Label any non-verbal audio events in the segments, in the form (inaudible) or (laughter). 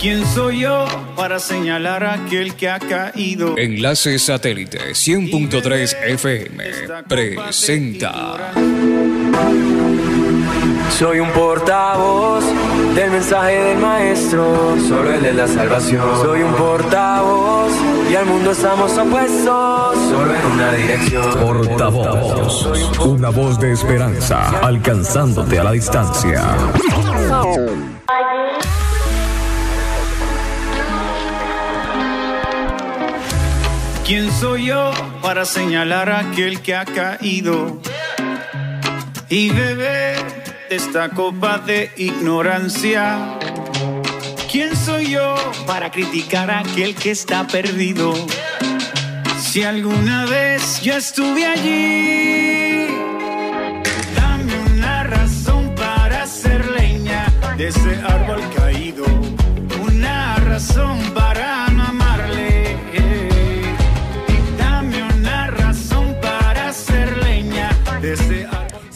¿Quién soy yo para señalar a aquel que ha caído? Enlace Satélite 100.3 FM presenta. Soy un portavoz del mensaje del maestro, solo el de la salvación. Soy un portavoz y al mundo estamos opuestos, solo en una dirección. Portavoz, una voz de esperanza, alcanzándote a la distancia. ¿Quién soy yo para señalar a aquel que ha caído y beber de esta copa de ignorancia? ¿Quién soy yo para criticar a aquel que está perdido? Si alguna vez yo estuve allí, dame una razón para hacer leña de ese árbol caído, una razón para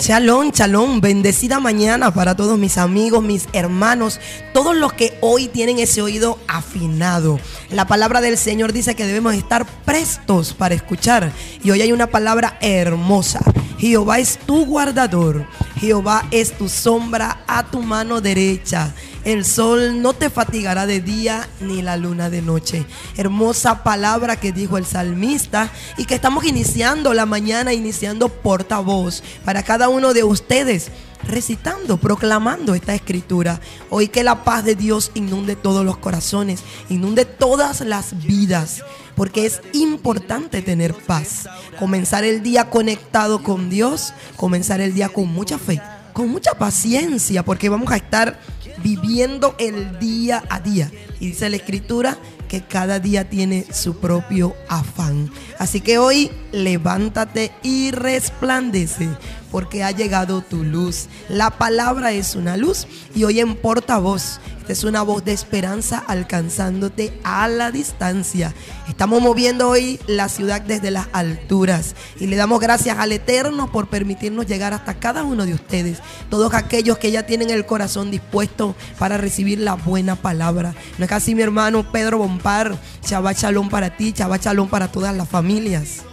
Shalom, shalom, bendecida mañana para todos mis amigos, mis hermanos, todos los que hoy tienen ese oído afinado. La palabra del Señor dice que debemos estar prestos para escuchar. Y hoy hay una palabra hermosa. Jehová es tu guardador. Jehová es tu sombra a tu mano derecha. El sol no te fatigará de día ni la luna de noche. Hermosa palabra que dijo el salmista y que estamos iniciando la mañana, iniciando portavoz para cada uno de ustedes recitando, proclamando esta escritura. Hoy que la paz de Dios inunde todos los corazones, inunde todas las vidas, porque es importante tener paz. Comenzar el día conectado con Dios, comenzar el día con mucha fe, con mucha paciencia, porque vamos a estar viviendo el día a día. Y dice la escritura que cada día tiene su propio afán. Así que hoy levántate y resplandece porque ha llegado tu luz. La palabra es una luz y hoy en portavoz. Esta es una voz de esperanza alcanzándote a la distancia. Estamos moviendo hoy la ciudad desde las alturas y le damos gracias al Eterno por permitirnos llegar hasta cada uno de ustedes. Todos aquellos que ya tienen el corazón dispuesto para recibir la buena palabra. No es así mi hermano Pedro Bompar. Shabbat Shalom para ti, Shabbat Shalom para todas las familias.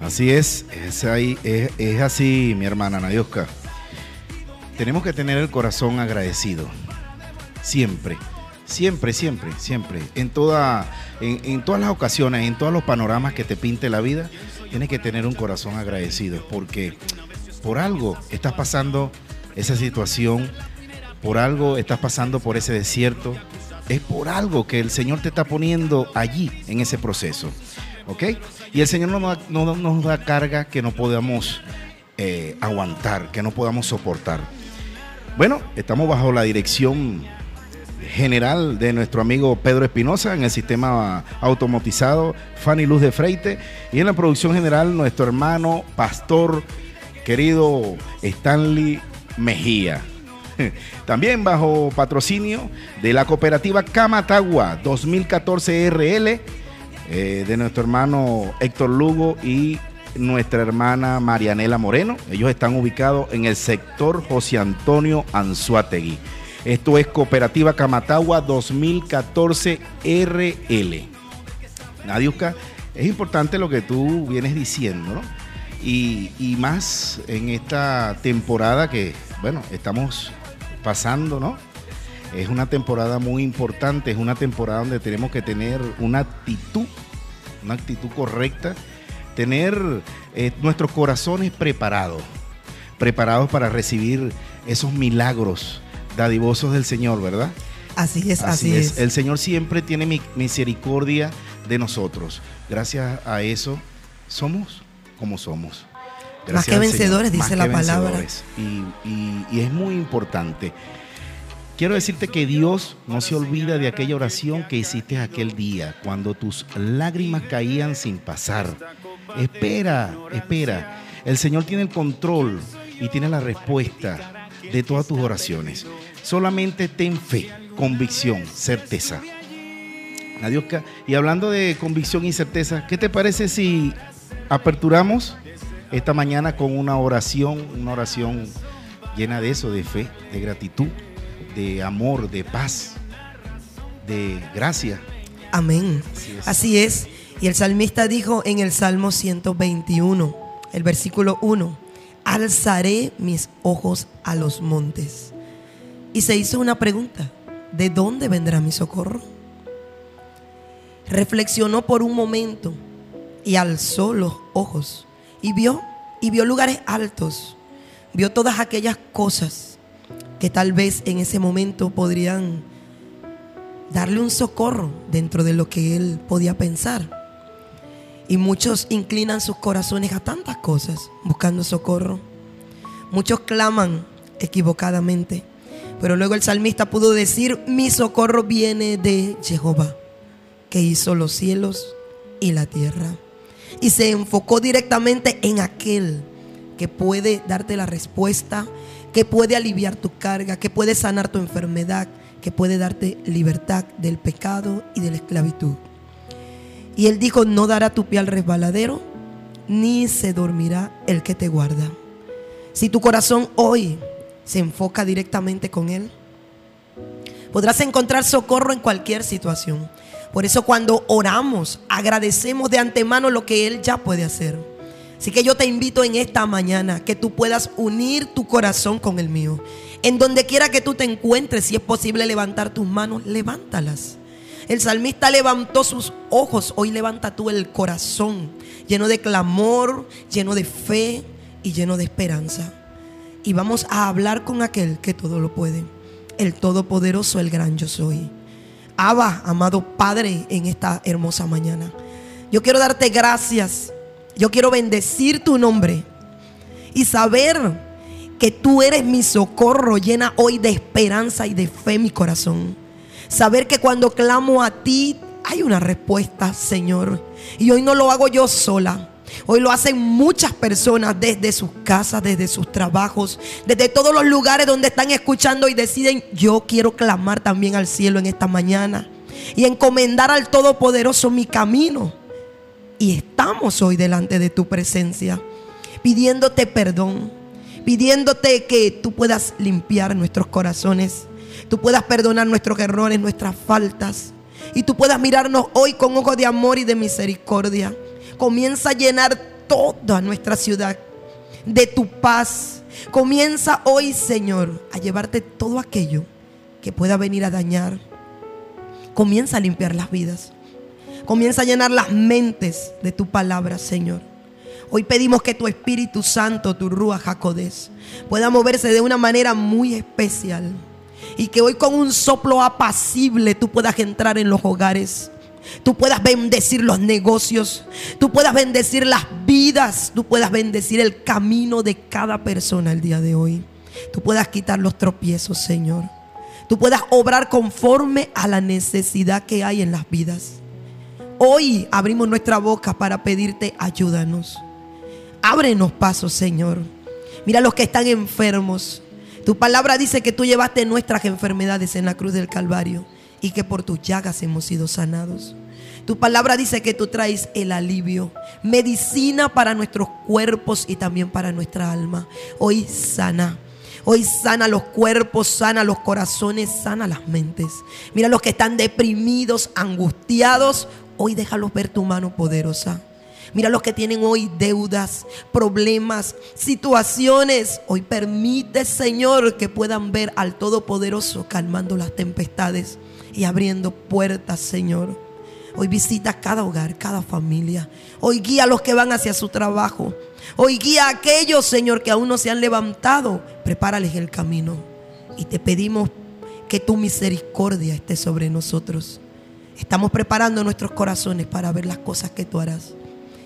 Así es, es, así, mi hermana Nadioska. Tenemos que tener el corazón agradecido. Siempre, siempre, siempre, siempre. En, toda, en, en todas las ocasiones, en todos los panoramas que te pinte la vida, tienes que tener un corazón agradecido. Porque por algo estás pasando esa situación, por algo estás pasando por ese desierto. Es por algo que el Señor te está poniendo allí en ese proceso. ¿Ok? Y el Señor no, nos da- carga que no podamos eh, aguantar, que no podamos soportar. Bueno, estamos bajo la dirección general de nuestro amigo Pedro Espinosa en el sistema automatizado Fanny Luz de Freite y en la producción general nuestro hermano pastor querido Stanley Mejía. (laughs) También bajo patrocinio de la cooperativa Camatagua 2014 RL eh, de nuestro hermano Héctor Lugo y nuestra hermana Marianela Moreno. Ellos están ubicados en el sector José Antonio Anzuategui. Esto es Cooperativa Camatagua 2014 RL. Nadiuska, es importante lo que tú vienes diciendo, ¿no? Y, y más en esta temporada que, bueno, estamos pasando, ¿no? Es una temporada muy importante, es una temporada donde tenemos que tener una actitud, una actitud correcta, tener eh, nuestros corazones preparados, preparados para recibir esos milagros dadivosos del Señor, ¿verdad? Así es, así, es. El Señor siempre tiene mi- misericordia de nosotros. Gracias a eso somos como somos. Más que vencedores, dice Más la palabra. vencedores. Y, y- y es muy importante. Quiero decirte que Dios no se olvida de aquella oración que hiciste aquel día, cuando tus lágrimas caían sin pasar. Espera, espera. El Señor tiene el control y tiene la respuesta de todas tus oraciones. Solamente ten fe, convicción, certeza. Nadioska, y hablando de convicción y certeza, ¿qué te parece si aperturamos esta mañana con una oración, una oración llena de eso, de fe, de gratitud, de amor, de paz? de gracia. Amén. Así es. Así es. Y el salmista dijo en el Salmo 121, el versículo 1, alzaré mis ojos a los montes. Y se hizo una pregunta, ¿de dónde vendrá mi socorro? Reflexionó por un momento y alzó los ojos y vio, y vio lugares altos, vio todas aquellas cosas que tal vez en ese momento podrían darle un socorro dentro de lo que él podía pensar. Y muchos inclinan sus corazones a tantas cosas buscando socorro. Muchos claman equivocadamente. Pero luego el salmista pudo decir, mi socorro viene de Jehová, que hizo los cielos y la tierra. Y se enfocó directamente en aquel que puede darte la respuesta, que puede aliviar tu carga, que puede sanar tu enfermedad, que puede darte libertad del pecado y de la esclavitud. Y él dijo, no dará tu pie al resbaladero, ni se dormirá el que te guarda. Si tu corazón hoy se enfoca directamente con él, podrás encontrar socorro en cualquier situación. Por eso cuando oramos, agradecemos de antemano lo que él ya puede hacer. Así que yo te invito en esta mañana que tú puedas unir tu corazón con el mío. En donde quiera que tú te encuentres, si es posible levantar tus manos, levántalas. El salmista levantó sus ojos, hoy levanta tú el corazón, lleno de clamor, lleno de fe y lleno de esperanza. Y vamos a hablar con aquel que todo lo puede, el todopoderoso, el gran yo soy. Abba, amado Padre, en esta hermosa mañana. Yo quiero darte gracias. Yo quiero bendecir tu nombre y saber que tú eres mi socorro, llena hoy de esperanza y de fe mi corazón. Saber que cuando clamo a ti hay una respuesta, Señor. Y hoy no lo hago yo sola. Hoy lo hacen muchas personas desde sus casas, desde sus trabajos, desde todos los lugares donde están escuchando y deciden, yo quiero clamar también al cielo en esta mañana y encomendar al Todopoderoso mi camino. Y estamos hoy delante de tu presencia, pidiéndote perdón, pidiéndote que tú puedas limpiar nuestros corazones tú puedas perdonar nuestros errores, nuestras faltas. Y tú puedas mirarnos hoy con ojos de amor y de misericordia. Comienza a llenar toda nuestra ciudad de tu paz. Comienza hoy, Señor, a llevarte todo aquello que pueda venir a dañar. Comienza a limpiar las vidas. Comienza a llenar las mentes de tu palabra, Señor. Hoy pedimos que tu Espíritu Santo, tu Rúa Jacodés, pueda moverse de una manera muy especial y que hoy con un soplo apacible tú puedas entrar en los hogares. Tú puedas bendecir los negocios. Tú puedas bendecir las vidas. Tú puedas bendecir el camino de cada persona el día de hoy. Tú puedas quitar los tropiezos, Señor. Tú puedas obrar conforme a la necesidad que hay en las vidas. Hoy abrimos nuestra boca para pedirte ayúdanos. Ábrenos pasos, Señor. Mira los que están enfermos. Tu palabra dice que tú llevaste nuestras enfermedades en la cruz del Calvario y que por tus llagas hemos sido sanados. Tu palabra dice que tú traes el alivio, medicina para nuestros cuerpos y también para nuestra alma. Hoy sana. Hoy sana los cuerpos, sana los corazones, sana las mentes. Mira los que están deprimidos, angustiados. Hoy déjalos ver tu mano poderosa. Mira los que tienen hoy deudas, problemas, situaciones. Hoy permite, Señor, que puedan ver al Todopoderoso calmando las tempestades y abriendo puertas, Señor. Hoy visita cada hogar, cada familia. Hoy guía a los que van hacia su trabajo. Hoy guía a aquellos, Señor, que aún no se han levantado. Prepárales el camino. Y te pedimos que tu misericordia esté sobre nosotros. Estamos preparando nuestros corazones para ver las cosas que tú harás.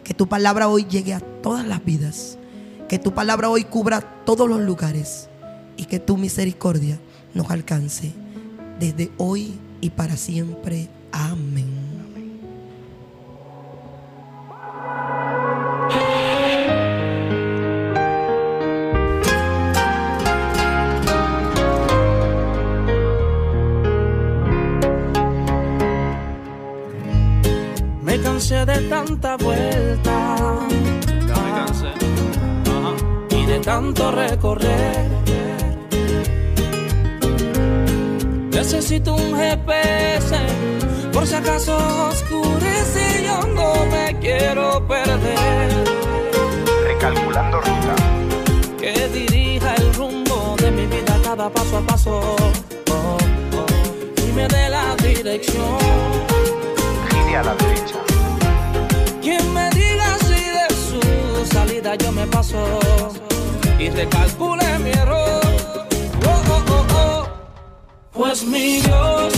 Que tu palabra hoy llegue a todas las vidas. Que tu palabra hoy cubra todos los lugares. Y que tu misericordia nos alcance desde hoy y para siempre. Amén. Cansé de tanta vuelta. Ya me cansé. Ajá. y de tanto recorrer. Necesito un GPS Por si acaso oscurece, yo no me quiero perder. Recalculando ruta. Que dirija el rumbo de mi vida cada paso a paso. Oh, oh, y me dé la dirección. Gire a la derecha. Quien me diga si de su salida yo me paso y recalcule mi error. Oh, oh, oh, oh. Pues mi Dios,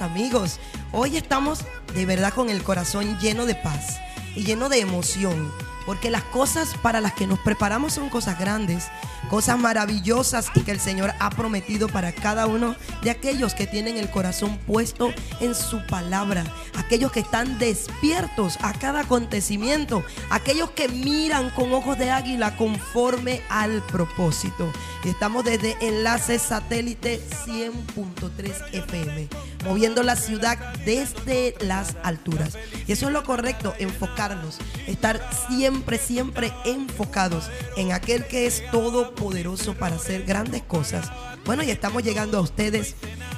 amigos. Hoy estamos de verdad con el corazón lleno de paz y lleno de emoción, porque las cosas para las que nos preparamos son cosas grandes, cosas maravillosas y que el Señor ha prometido para cada uno de aquellos que tienen el corazón puesto en su palabra, aquellos que están despiertos a cada acontecimiento, aquellos que miran con ojos de águila conforme al propósito. Y estamos desde enlace satélite 100.3 FM, moviendo la ciudad desde las alturas. Y eso es lo correcto, enfocarnos, estar siempre, siempre enfocados en aquel que es todopoderoso para hacer grandes cosas. Bueno, y estamos llegando a ustedes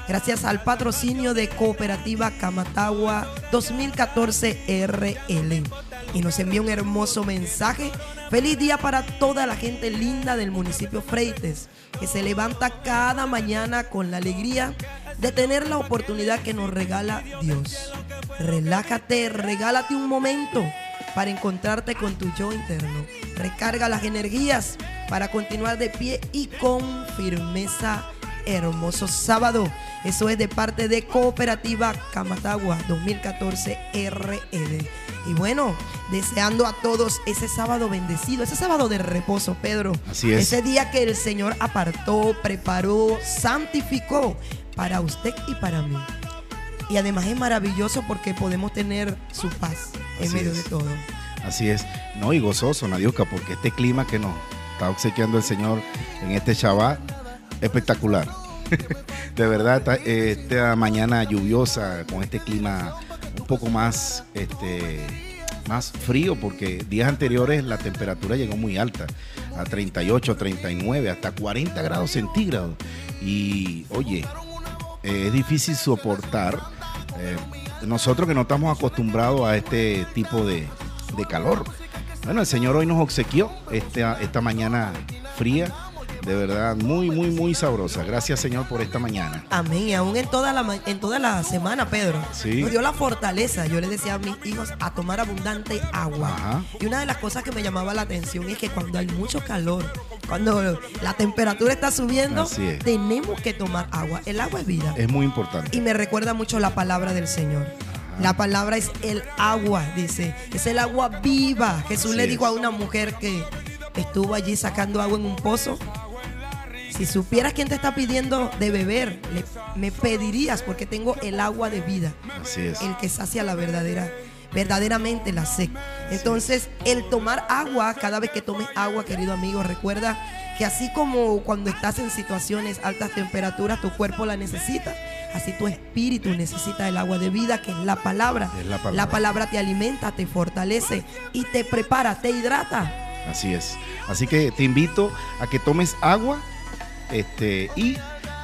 gracias al patrocinio de Cooperativa Camatagua 2014 RL. Y nos envía un hermoso mensaje. Feliz día para toda la gente linda del municipio Freites, que se levanta cada mañana con la alegría de tener la oportunidad que nos regala Dios. Relájate, regálate un momento para encontrarte con tu yo interno. Recarga las energías para continuar de pie y con firmeza hermoso sábado. Eso es de parte de Cooperativa Camatagua 2014 RL. Y bueno, deseando a todos ese sábado bendecido, ese sábado de reposo, Pedro. Así es. Ese día que el Señor apartó, preparó, santificó para usted y para mí. Y además es maravilloso porque podemos tener su paz en Así medio es. de todo. Así es. No, y gozoso, Nadiuska, porque este clima que nos está obsequiando el Señor en este Shabbat, espectacular. (laughs) De verdad, esta, esta mañana lluviosa, con este clima un poco más, este, más frío, porque días anteriores la temperatura llegó muy alta, a 38, 39, hasta 40 grados centígrados. Y oye, eh, es difícil soportar. eh, nosotros que no estamos acostumbrados a este tipo de, de calor. Bueno, el Señor hoy nos obsequió esta, esta mañana fría, de verdad, muy, muy, muy sabrosa. Gracias, Señor, por esta mañana. Amén. Y aún en toda la, en toda la semana, Pedro, Sí. nos dio la fortaleza. Yo le decía a mis hijos a tomar abundante agua. Ajá. Y una de las cosas que me llamaba la atención es que cuando hay mucho calor, cuando la temperatura está subiendo, es. tenemos que tomar agua. El agua es vida. Es muy importante. Y me recuerda mucho la palabra del Señor. La palabra es el agua, dice. Es el agua viva. Jesús Así le es. dijo a una mujer que estuvo allí sacando agua en un pozo. Si supieras quién te está pidiendo de beber, le- me pedirías porque tengo el agua de vida. Así es. El que sacia la verdadera, verdaderamente la sed. Entonces, el tomar agua, cada vez que tomes agua, querido amigo, recuerda que así como cuando estás en situaciones altas temperaturas, tu cuerpo la necesita, así tu espíritu necesita el agua de vida, que es la palabra. Es la palabra. La palabra te alimenta, te fortalece y te prepara, te hidrata. Así es. Así que te invito a que tomes agua este, y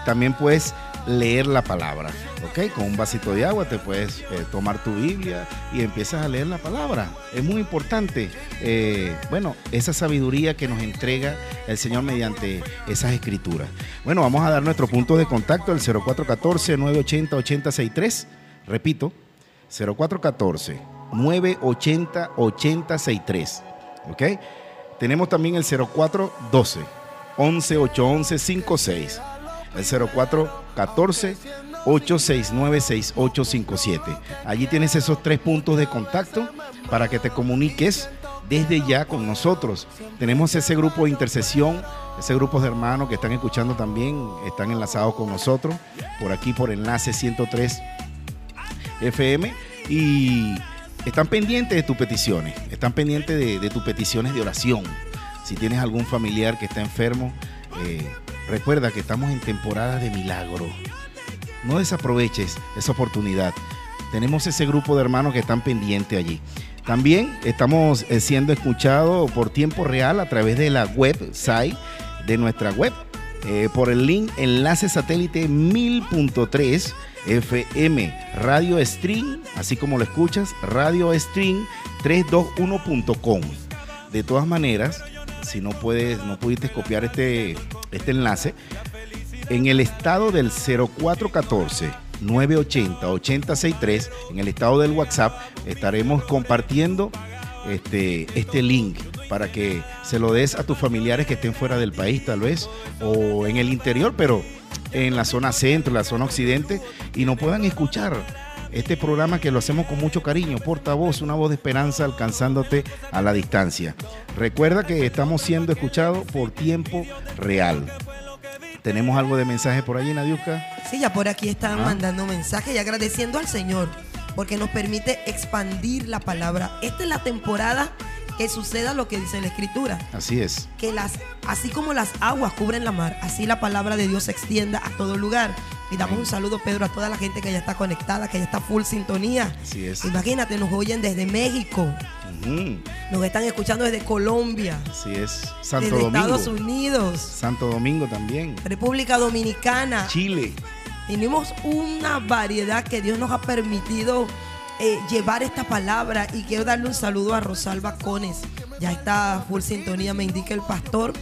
también puedes leer la palabra. ¿Ok? Con un vasito de agua te puedes eh, tomar tu Biblia y empiezas a leer la palabra. Es muy importante, eh, bueno, esa sabiduría que nos entrega el Señor mediante esas escrituras. Bueno, vamos a dar nuestro punto de contacto, el 0414-980-8063. Repito, 0414-980-8063. ¿Ok? Tenemos también el 0412 11-811-56. El 0414-869-6857. Allí tienes esos tres puntos de contacto para que te comuniques desde ya con nosotros. Tenemos ese grupo de intercesión, ese grupo de hermanos que están escuchando también, están enlazados con nosotros por aquí por enlace 103 FM y están pendientes de tus peticiones, están pendientes de, de tus peticiones de oración. Si tienes algún familiar que está enfermo, eh, recuerda que estamos en temporada de milagro. No desaproveches esa oportunidad. Tenemos ese grupo de hermanos que están pendientes allí. También estamos eh, siendo escuchados por tiempo real a través de la website de nuestra web, eh, por el link enlace satélite 1000.3 FM Radio Stream, así como lo escuchas, Radio Stream 321.com. De todas maneras, si no puedes, no pudiste copiar este, este enlace, en el estado del 0414 980 8063, en el estado del WhatsApp, estaremos compartiendo este, este link para que se lo des a tus familiares que estén fuera del país, tal vez, o en el interior, pero en la zona centro, la zona occidente, y no puedan escuchar este programa que lo hacemos con mucho cariño, portavoz, una voz de esperanza alcanzándote a la distancia. Recuerda que estamos siendo escuchados por tiempo real. ¿Tenemos algo de mensaje por allí, Nadiuska? Sí, ya por aquí están Ah. mandando mensajes y agradeciendo al Señor porque nos permite expandir la palabra. Esta es la temporada que suceda lo que dice la Escritura. Así es. que las, así como las aguas cubren la mar, así la palabra de Dios se extienda a todo lugar. Y damos un saludo, Pedro, a toda la gente que ya está conectada, que ya está full sintonía. Así es. Imagínate, nos oyen desde México, nos están escuchando desde Colombia, Así es. Santo desde Domingo. Estados Unidos, Santo Domingo también. República Dominicana. Chile. Tenemos una variedad que Dios nos ha permitido eh, llevar esta palabra y quiero darle un saludo a Rosalba Cones. Ya está full sintonía, me indica el pastor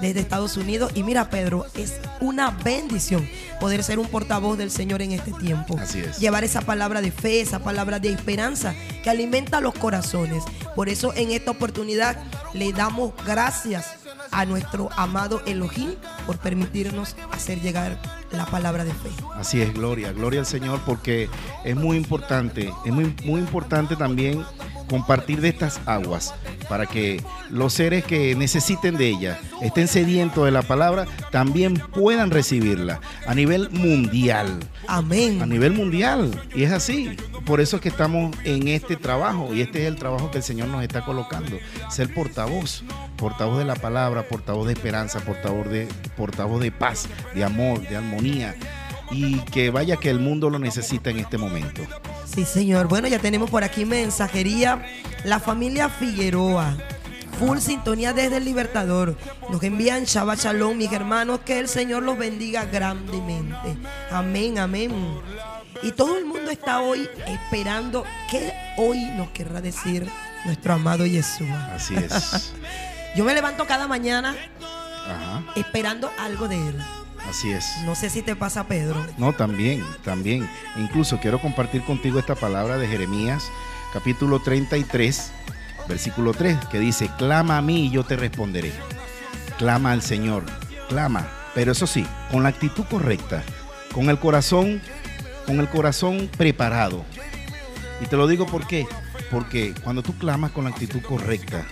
desde Estados Unidos. Y mira, Pedro, es una bendición poder ser un portavoz del Señor en este tiempo. Así es. Llevar esa palabra de fe, esa palabra de esperanza que alimenta los corazones. Por eso en esta oportunidad le damos gracias a nuestro amado Elohim por permitirnos hacer llegar la palabra de fe. Así es, gloria, gloria al Señor, porque es muy importante, es muy, muy importante también compartir de estas aguas para que los seres que necesiten de ella, estén sedientos de la palabra, también puedan recibirla a nivel mundial. Amén. A nivel mundial. Y es así. Por eso es que estamos en este trabajo y este es el trabajo que el Señor nos está colocando. Ser portavoz, portavoz de la palabra, portavoz de esperanza, portavoz de, portavoz de paz, de amor, de armonía. Y que vaya que el mundo lo necesita en este momento. Sí, señor. Bueno, ya tenemos por aquí mensajería. La familia Figueroa. Full sintonía desde el Libertador. Nos envían Shabbat Shalom, mis hermanos. Que el Señor los bendiga grandemente. Amén, amén. Y todo el mundo está hoy esperando qué hoy nos querrá decir nuestro amado Yeshua. Así es. (laughs) Yo me levanto cada mañana Ajá. esperando algo de él. Así es. No sé si te pasa, Pedro. No, también, también. Incluso quiero compartir contigo esta palabra de Jeremías, capítulo 33, versículo 3, que dice, clama a mí y yo te responderé. Clama al Señor, clama. Pero eso sí, con la actitud correcta, con el corazón, con el corazón preparado. Y te lo digo por qué. Porque cuando tú clamas con la actitud correcta,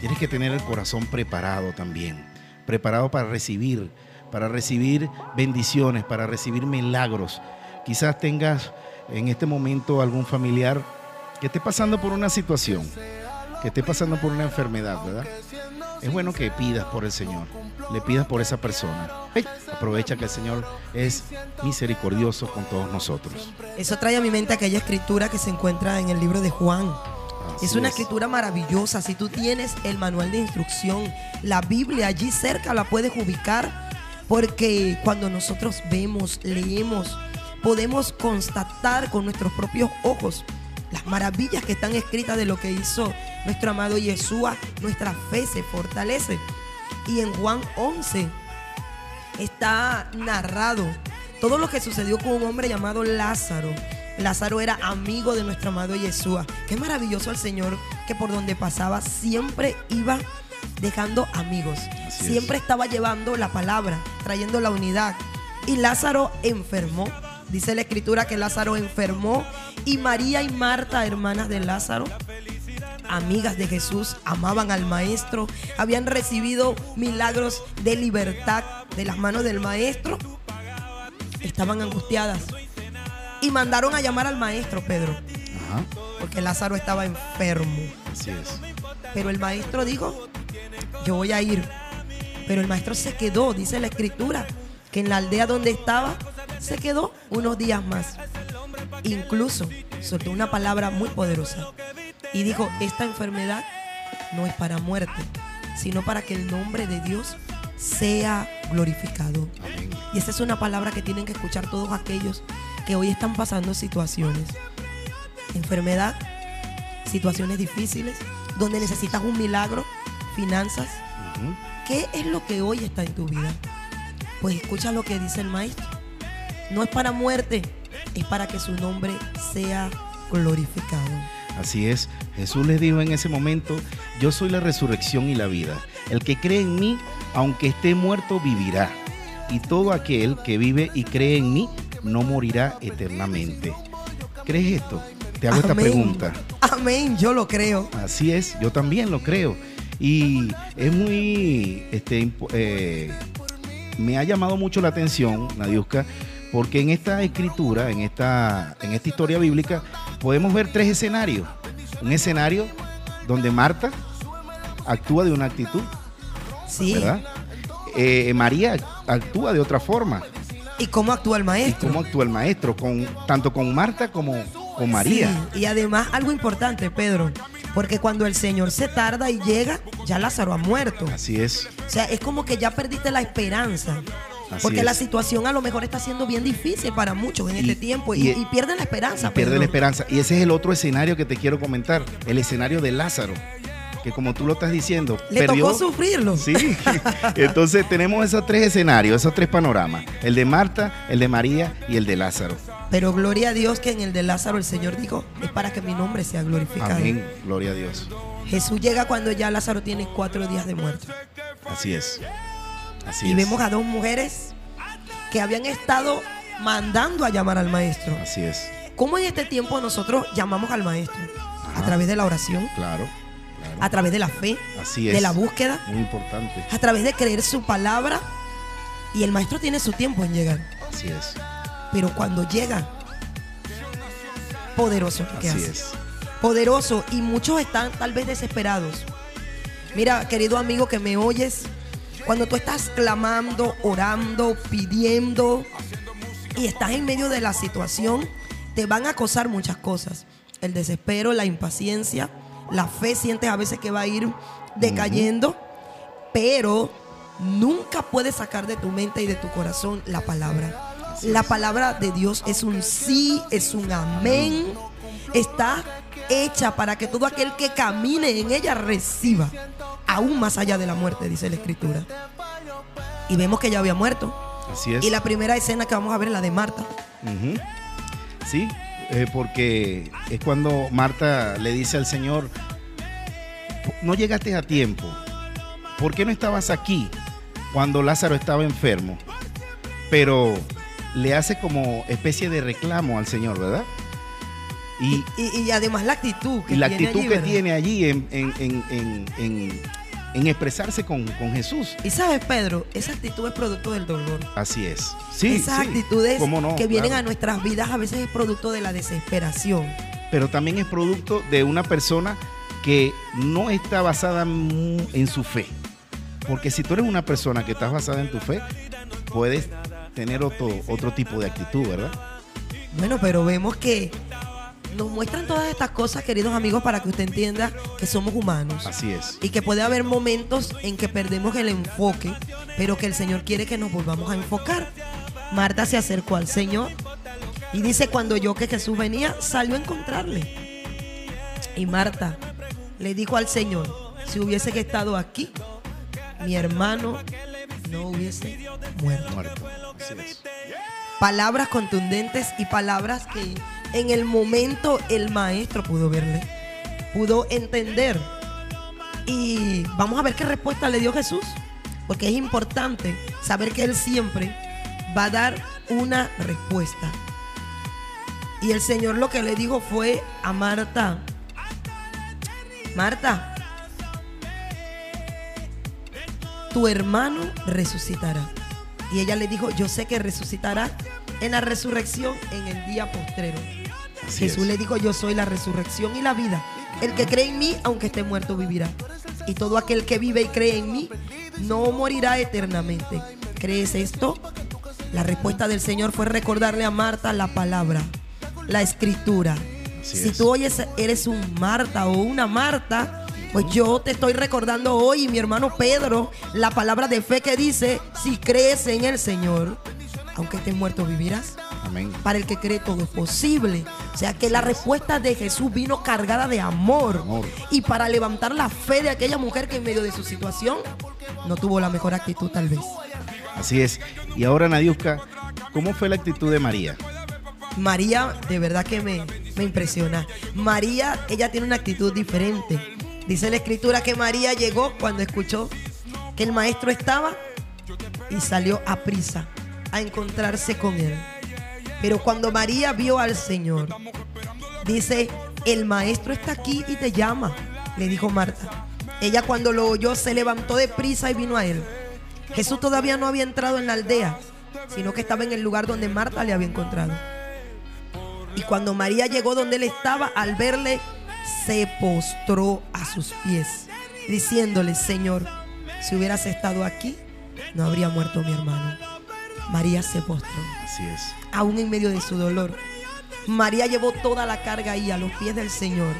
tienes que tener el corazón preparado también. Preparado para recibir, para recibir bendiciones, para recibir milagros. Quizás tengas en este momento algún familiar que esté pasando por una situación, que esté pasando por una enfermedad, ¿verdad? Es bueno que pidas por el Señor, le pidas por esa persona. Aprovecha que el Señor es misericordioso con todos nosotros. Eso trae a mi mente aquella escritura que se encuentra en el libro de Juan. Así es una escritura maravillosa. Si tú tienes el manual de instrucción, la Biblia allí cerca la puedes ubicar porque cuando nosotros vemos, leemos, podemos constatar con nuestros propios ojos las maravillas que están escritas de lo que hizo nuestro amado Yeshua. Nuestra fe se fortalece. Y en Juan 11 está narrado todo lo que sucedió con un hombre llamado Lázaro. Lázaro era amigo de nuestro amado Yeshua. Qué maravilloso el Señor que por donde pasaba siempre iba dejando amigos. Así siempre es. estaba llevando la palabra, trayendo la unidad. Y Lázaro enfermó. Dice la escritura que Lázaro enfermó y María y Marta, hermanas de Lázaro, amigas de Jesús, amaban al maestro, habían recibido milagros de libertad de las manos del maestro, estaban angustiadas y mandaron a llamar al maestro Pedro, Ajá, porque Lázaro estaba enfermo. así es. Pero el maestro dijo, yo voy a ir. Pero el maestro se quedó, dice la escritura, que en la aldea donde estaba, se quedó unos días más. Incluso soltó una palabra muy poderosa y dijo, esta enfermedad no es para muerte, sino para que el nombre de Dios sea glorificado. Y esa es una palabra que tienen que escuchar todos aquellos que hoy están pasando situaciones. Enfermedad, situaciones difíciles, donde necesitas un milagro, finanzas. ¿Qué es lo que hoy está en tu vida? Pues escucha lo que dice el maestro. No es para muerte, es para que su nombre sea glorificado. Así es, Jesús les dijo en ese momento, yo soy la resurrección y la vida. El que cree en mí, aunque esté muerto, vivirá. Y todo aquel que vive y cree en mí, no morirá eternamente. ¿Crees esto? Te hago esta pregunta. Amén, yo lo creo. Así es, yo también lo creo. Y es muy, este, eh, me ha llamado mucho la atención, Nadiuska, porque en esta escritura, en esta, en esta historia bíblica, podemos ver tres escenarios. Un escenario donde Marta actúa de una actitud, Sí. ¿verdad? Eh, María actúa de otra forma. ¿Y cómo actúa el ¿Y maestro? cómo actúa el maestro? Con, tanto con Marta como con María. Sí, y además algo importante, Pedro, porque cuando el Señor se tarda y llega, ya Lázaro ha muerto. Así es. O sea, es como que ya perdiste la esperanza. Así porque es. la situación a lo mejor está siendo bien difícil para muchos en Y- este tiempo y, y- y pierden la esperanza. Y pierde Pedro. la esperanza. Y ese es el otro escenario que te quiero comentar, el escenario de Lázaro, que como tú lo estás diciendo, Le perdió. tocó sufrirlo. Sí. (laughs) Entonces tenemos esos tres escenarios, esos tres panoramas, el de Marta, el de María y el de Lázaro. Pero gloria a Dios que en el de Lázaro el Señor dijo, es para que mi nombre sea glorificado. Amén. Gloria a Dios. Jesús llega cuando ya Lázaro tiene cuatro días de muerto. Así es. Así y es. vemos a dos mujeres que habían estado mandando a llamar al maestro. Así es. ¿Cómo en este tiempo nosotros llamamos al maestro? A través de la oración, Claro. A través de la fe, Así es. de la búsqueda, Muy importante. a través de creer su palabra. Y el maestro tiene su tiempo en llegar. Así es. Pero cuando llega, poderoso que Así hace. es. Poderoso. Y muchos están tal vez desesperados. Mira, querido amigo que me oyes, cuando tú estás clamando, orando, pidiendo y estás en medio de la situación, te van a acosar muchas cosas. El desespero, la impaciencia, la fe sientes a veces que va a ir decayendo, pero nunca puedes sacar de tu mente y de tu corazón la palabra. La palabra de Dios es un sí, es un amén. Está hecha para que todo aquel que camine en ella reciba, aún más allá de la muerte, dice la escritura. Y vemos que ya había muerto. Así es. Y la primera escena que vamos a ver es la de Marta. Sí, eh, porque es cuando Marta le dice al Señor, no llegaste a tiempo. ¿Por qué no estabas aquí cuando Lázaro estaba enfermo? Pero le hace como especie de reclamo al Señor, ¿verdad? Y, Y, y además la actitud que y la tiene actitud allí, que ¿verdad? tiene allí en, en- en- en- en- expresarse con, con Jesús. Y sabes, Pedro, esa actitud es producto del dolor. Así es. Sí, Esas sí. actitudes que vienen Claro. a nuestras vidas a veces es producto de la desesperación. pero también es producto de una persona que no está basada en su fe. Porque si tú eres una persona que estás basada en tu fe, puedes tener otro, otro tipo de actitud, ¿verdad? Bueno, pero vemos que nos muestran todas estas cosas, queridos amigos, para que usted entienda que somos humanos. Así es. Y que puede haber momentos en que perdemos el enfoque, pero que el Señor quiere que nos volvamos a enfocar. Marta se acercó al Señor y dice, cuando yo que Jesús venía, salió a encontrarle. Y Marta le dijo al Señor, si hubiese que estado aquí, mi hermano no hubiese muerto. Palabras contundentes y palabras que en el momento el maestro pudo verle, pudo entender. Y vamos a ver qué respuesta le dio Jesús, porque es importante saber que Él siempre va a dar una respuesta. Y el Señor lo que le dijo fue a Marta, Marta, tu hermano resucitará. Y ella le dijo, yo sé que resucitará en la resurrección en el día postrero. Así Jesús es. le dijo, yo soy la resurrección y la vida. El que cree en mí, aunque esté muerto, vivirá. Y todo aquel que vive y cree en mí, no morirá eternamente. ¿Crees esto? La respuesta del Señor fue recordarle a Marta la palabra, la escritura. Así si es. tú oyes, eres un Marta o una Marta, pues yo te estoy recordando hoy, mi hermano Pedro, la palabra de fe que dice, si crees en el Señor, aunque estés muerto, vivirás. Amén. Para el que cree todo es posible. O sea que la respuesta de Jesús vino cargada de amor. Amor. Y para levantar la fe de aquella mujer que en medio de su situación no tuvo la mejor actitud tal vez. Así es. Y ahora, Nadiuska, ¿cómo fue la actitud de María? María, de verdad que me, me impresiona. María, ella tiene una actitud diferente. Dice la escritura que María llegó cuando escuchó que el maestro estaba y salió a prisa a encontrarse con él. Pero cuando María vio al Señor, dice, el maestro está aquí y te llama, le dijo Marta. Ella cuando lo oyó se levantó de prisa y vino a él. Jesús todavía no había entrado en la aldea, sino que estaba en el lugar donde Marta le había encontrado. Y cuando María llegó donde él estaba, al verle, se postró a sus pies, diciéndole, Señor, si hubieras estado aquí, no habría muerto mi hermano. María se postró, Así es. aún en medio de su dolor. María llevó toda la carga ahí a los pies del Señor.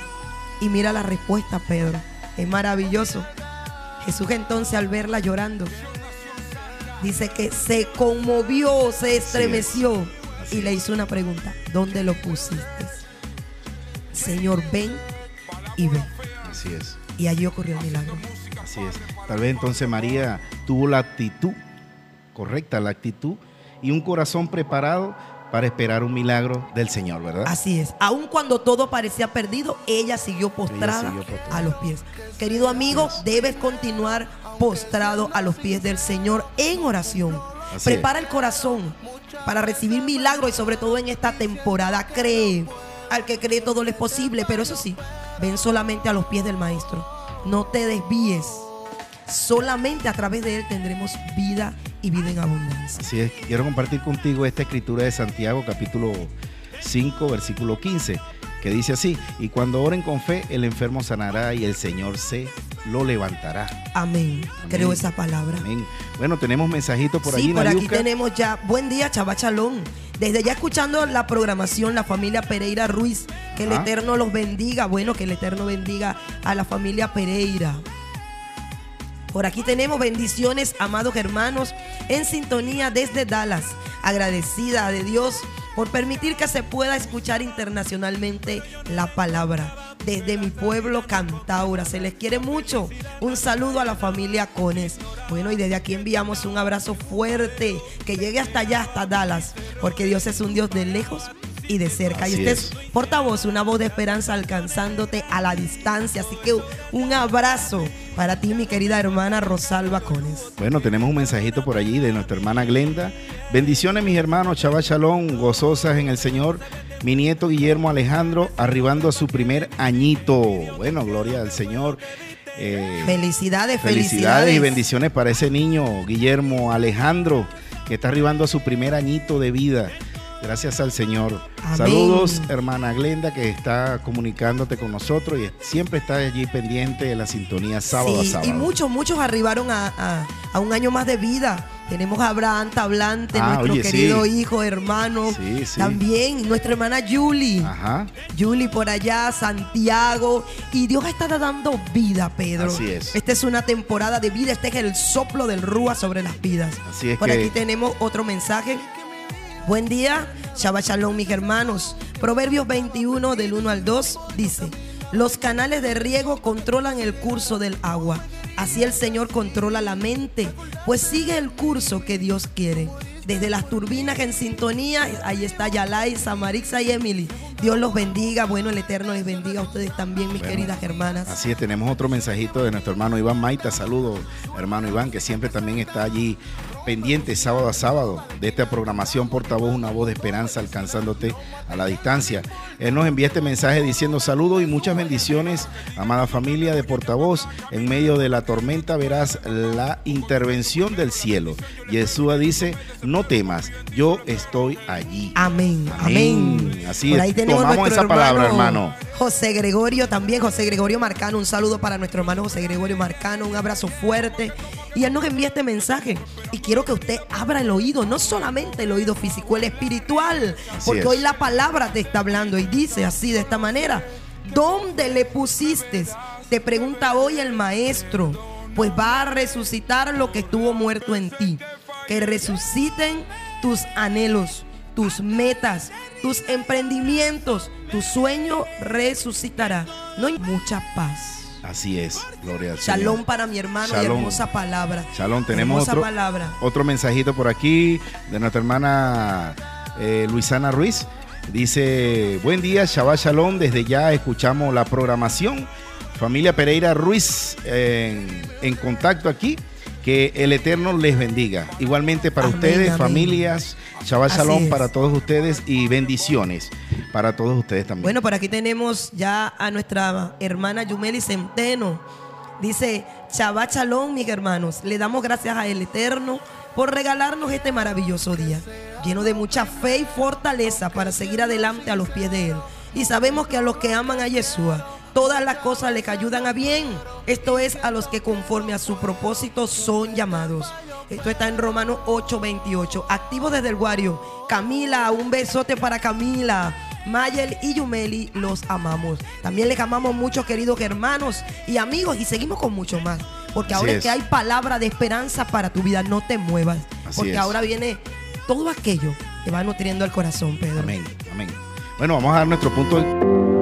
Y mira la respuesta, Pedro. Es maravilloso. Jesús entonces al verla llorando, dice que se conmovió, se estremeció Así y le hizo una pregunta. ¿Dónde lo pusiste? Señor, ven y ve. Así es. Y allí ocurrió el milagro. Así es. Tal vez entonces María tuvo la actitud correcta, la actitud y un corazón preparado para esperar un milagro del Señor, ¿verdad? Así es. Aun cuando todo parecía perdido, ella siguió postrada siguió postrada. a los pies. Querido amigo, es. debes continuar postrado a los pies del Señor en oración. Así Prepara el corazón para recibir milagros y sobre todo en esta temporada. Cree. Al que cree todo le es posible, pero eso sí, ven solamente a los pies del Maestro. No te desvíes. Solamente a través de Él tendremos vida y vida en abundancia. Así es, quiero compartir contigo esta escritura de Santiago, capítulo 5, versículo 15, que dice así, y cuando oren con fe, el enfermo sanará y el Señor se lo levantará. Amén. Creo esa palabra. Amén. Bueno, tenemos mensajitos por sí, allí, por aquí tenemos ya. Buen día, Chabachalón. Desde ya escuchando la programación, la familia Pereira Ruiz. Que el. Eterno los bendiga. Bueno, que el Eterno bendiga a la familia Pereira. Por aquí tenemos bendiciones, amados hermanos, en sintonía desde Dallas. Agradecida de Dios por permitir que se pueda escuchar internacionalmente la palabra. Desde mi pueblo Cantaura, se les quiere mucho. Un saludo a la familia Cones. Bueno, y desde aquí enviamos un abrazo fuerte que llegue hasta allá, hasta Dallas, porque Dios es un Dios de lejos y de cerca. Así y usted es. portavoz, una voz de esperanza alcanzándote a la distancia. Así que un abrazo para ti, mi querida hermana Rosalba Cones. Bueno, tenemos un mensajito por allí de nuestra hermana Glenda. Bendiciones, mis hermanos, Chava Shalom, gozosas en el Señor. Mi nieto Guillermo Alejandro, arribando a su primer añito. Bueno, gloria al Señor. Eh, Felicidades, Felicidades felicidades. y bendiciones para ese niño, Guillermo Alejandro, que está arribando a su primer añito de vida. Gracias al Señor. Amén. Saludos, hermana Glenda, que está comunicándote con nosotros y siempre está allí pendiente de la sintonía sábado Sí, a sábado. y muchos, muchos arribaron a, a- a un año más de vida. Tenemos a Abraham Tablante, Ah, nuestro oye, querido sí. hijo, hermano. Sí, sí. También nuestra hermana Julie. Ajá. Julie por allá, Santiago. Y Dios está dando vida, Pedro. Así es. Esta es una temporada de vida. Este es el soplo del Rúa sobre las vidas. Así es por que- aquí tenemos otro mensaje. Buen día, Shabbat Shalom, mis hermanos. Proverbios 21, del 1 al 2, dice: Los canales de riego controlan el curso del agua. Así el Señor controla la mente, pues sigue el curso que Dios quiere. Desde las turbinas en sintonía, ahí está Yalai, Samarixa y Emily. Dios los bendiga. Bueno, el Eterno les bendiga a ustedes también, mis Bueno, queridas hermanas. Así es, tenemos otro mensajito de nuestro hermano Iván Maita. Saludos, hermano Iván, que siempre también está allí pendiente sábado a sábado de esta programación Portavoz, una voz de esperanza alcanzándote a la distancia. Él nos envía este mensaje diciendo saludos y muchas bendiciones, amada familia de Portavoz. En medio de la tormenta verás la intervención del cielo. Yeshua dice, no temas, yo estoy allí. Amén, Amén. amén. Así Por es. ahí Tomamos esa palabra, hermano. José Gregorio también, José Gregorio Marcano. Un saludo para nuestro hermano José Gregorio Marcano. Un abrazo fuerte. Y él nos envía este mensaje. Y quiero que usted abra el oído, no solamente el oído físico, el espiritual. Porque es. hoy la palabra te está hablando y dice así, de esta manera. ¿Dónde le pusiste? Te pregunta hoy el maestro. Pues va a resucitar lo que estuvo muerto en ti. Que resuciten tus anhelos, tus metas, tus emprendimientos. Tu sueño resucitará. No hay mucha paz. Así es, gloria al Señor. Shalom para mi hermano y hermosa palabra. Shalom, tenemos hermosa otro, palabra. otro mensajito por aquí de nuestra hermana eh, Luisana Ruiz. Dice, buen día, Shabbat Shalom, desde ya escuchamos la programación. Familia Pereira Ruiz en, en contacto aquí. Que el Eterno les bendiga. Igualmente para Amén, ustedes, amén. familias, Shabbat Así Shalom es. para todos ustedes y bendiciones para todos ustedes también. Bueno, por aquí tenemos ya a nuestra hermana Yumeli Centeno. Dice, Shabbat Shalom, mis hermanos. Le damos gracias al Eterno por regalarnos este maravilloso día, lleno de mucha fe y fortaleza para seguir adelante a los pies de Él. Y sabemos que a los que aman a Yeshua, todas las cosas les ayudan a bien. Esto es a los que conforme a su propósito son llamados. Esto está en Romanos 8:28. Activo desde el Guario. Camila, un besote para Camila. Mayel y Yumeli los amamos. También les amamos mucho, queridos hermanos y amigos, y seguimos con mucho más. Porque Así ahora es. que hay palabra de esperanza para tu vida, no te muevas. Así porque es. ahora viene todo aquello que va nutriendo el corazón, Pedro. Amén, amén. Bueno, vamos a dar nuestro punto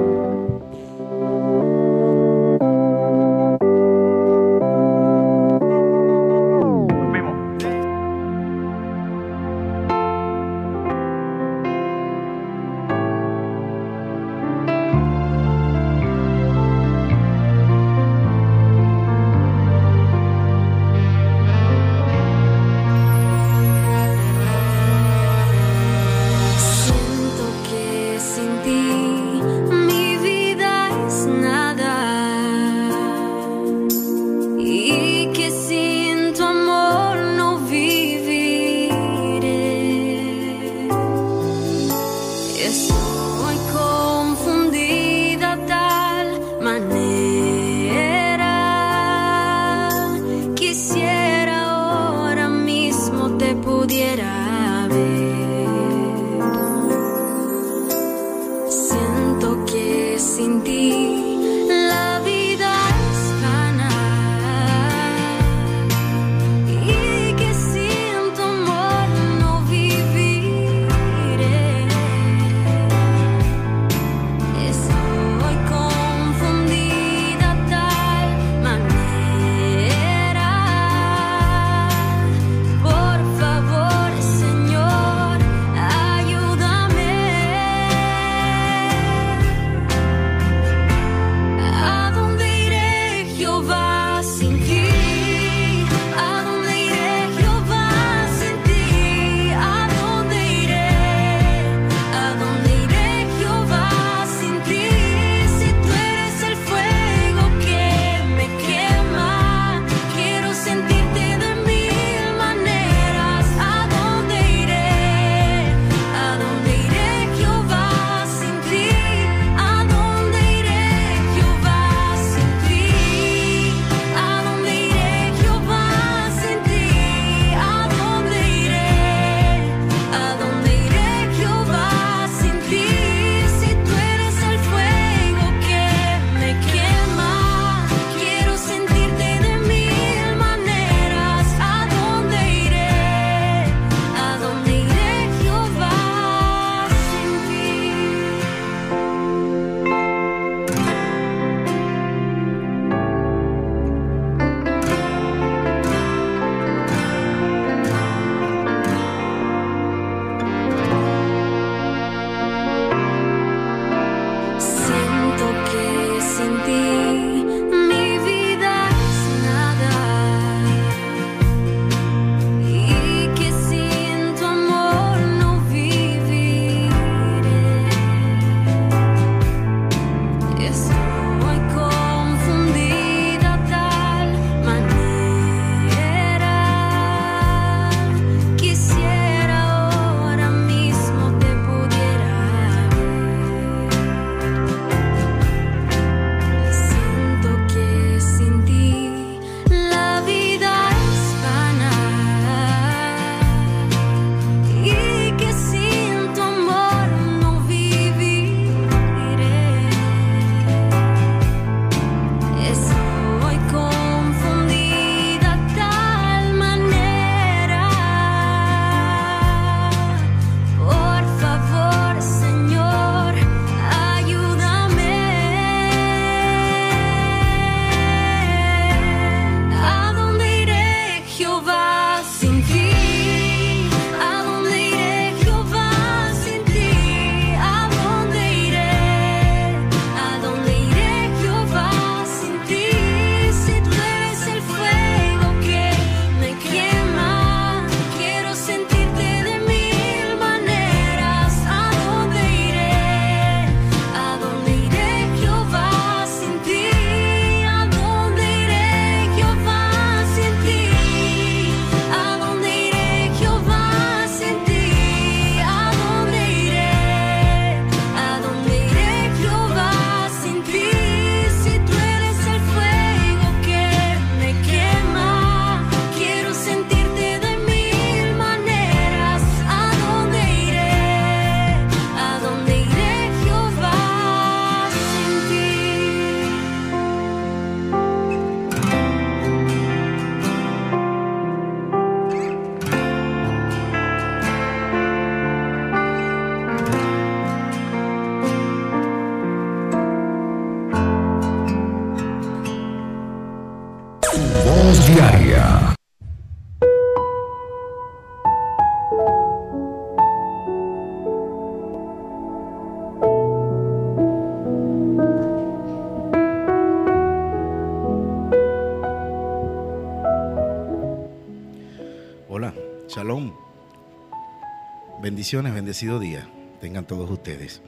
Bendiciones, bendecido día. Tengan todos ustedes.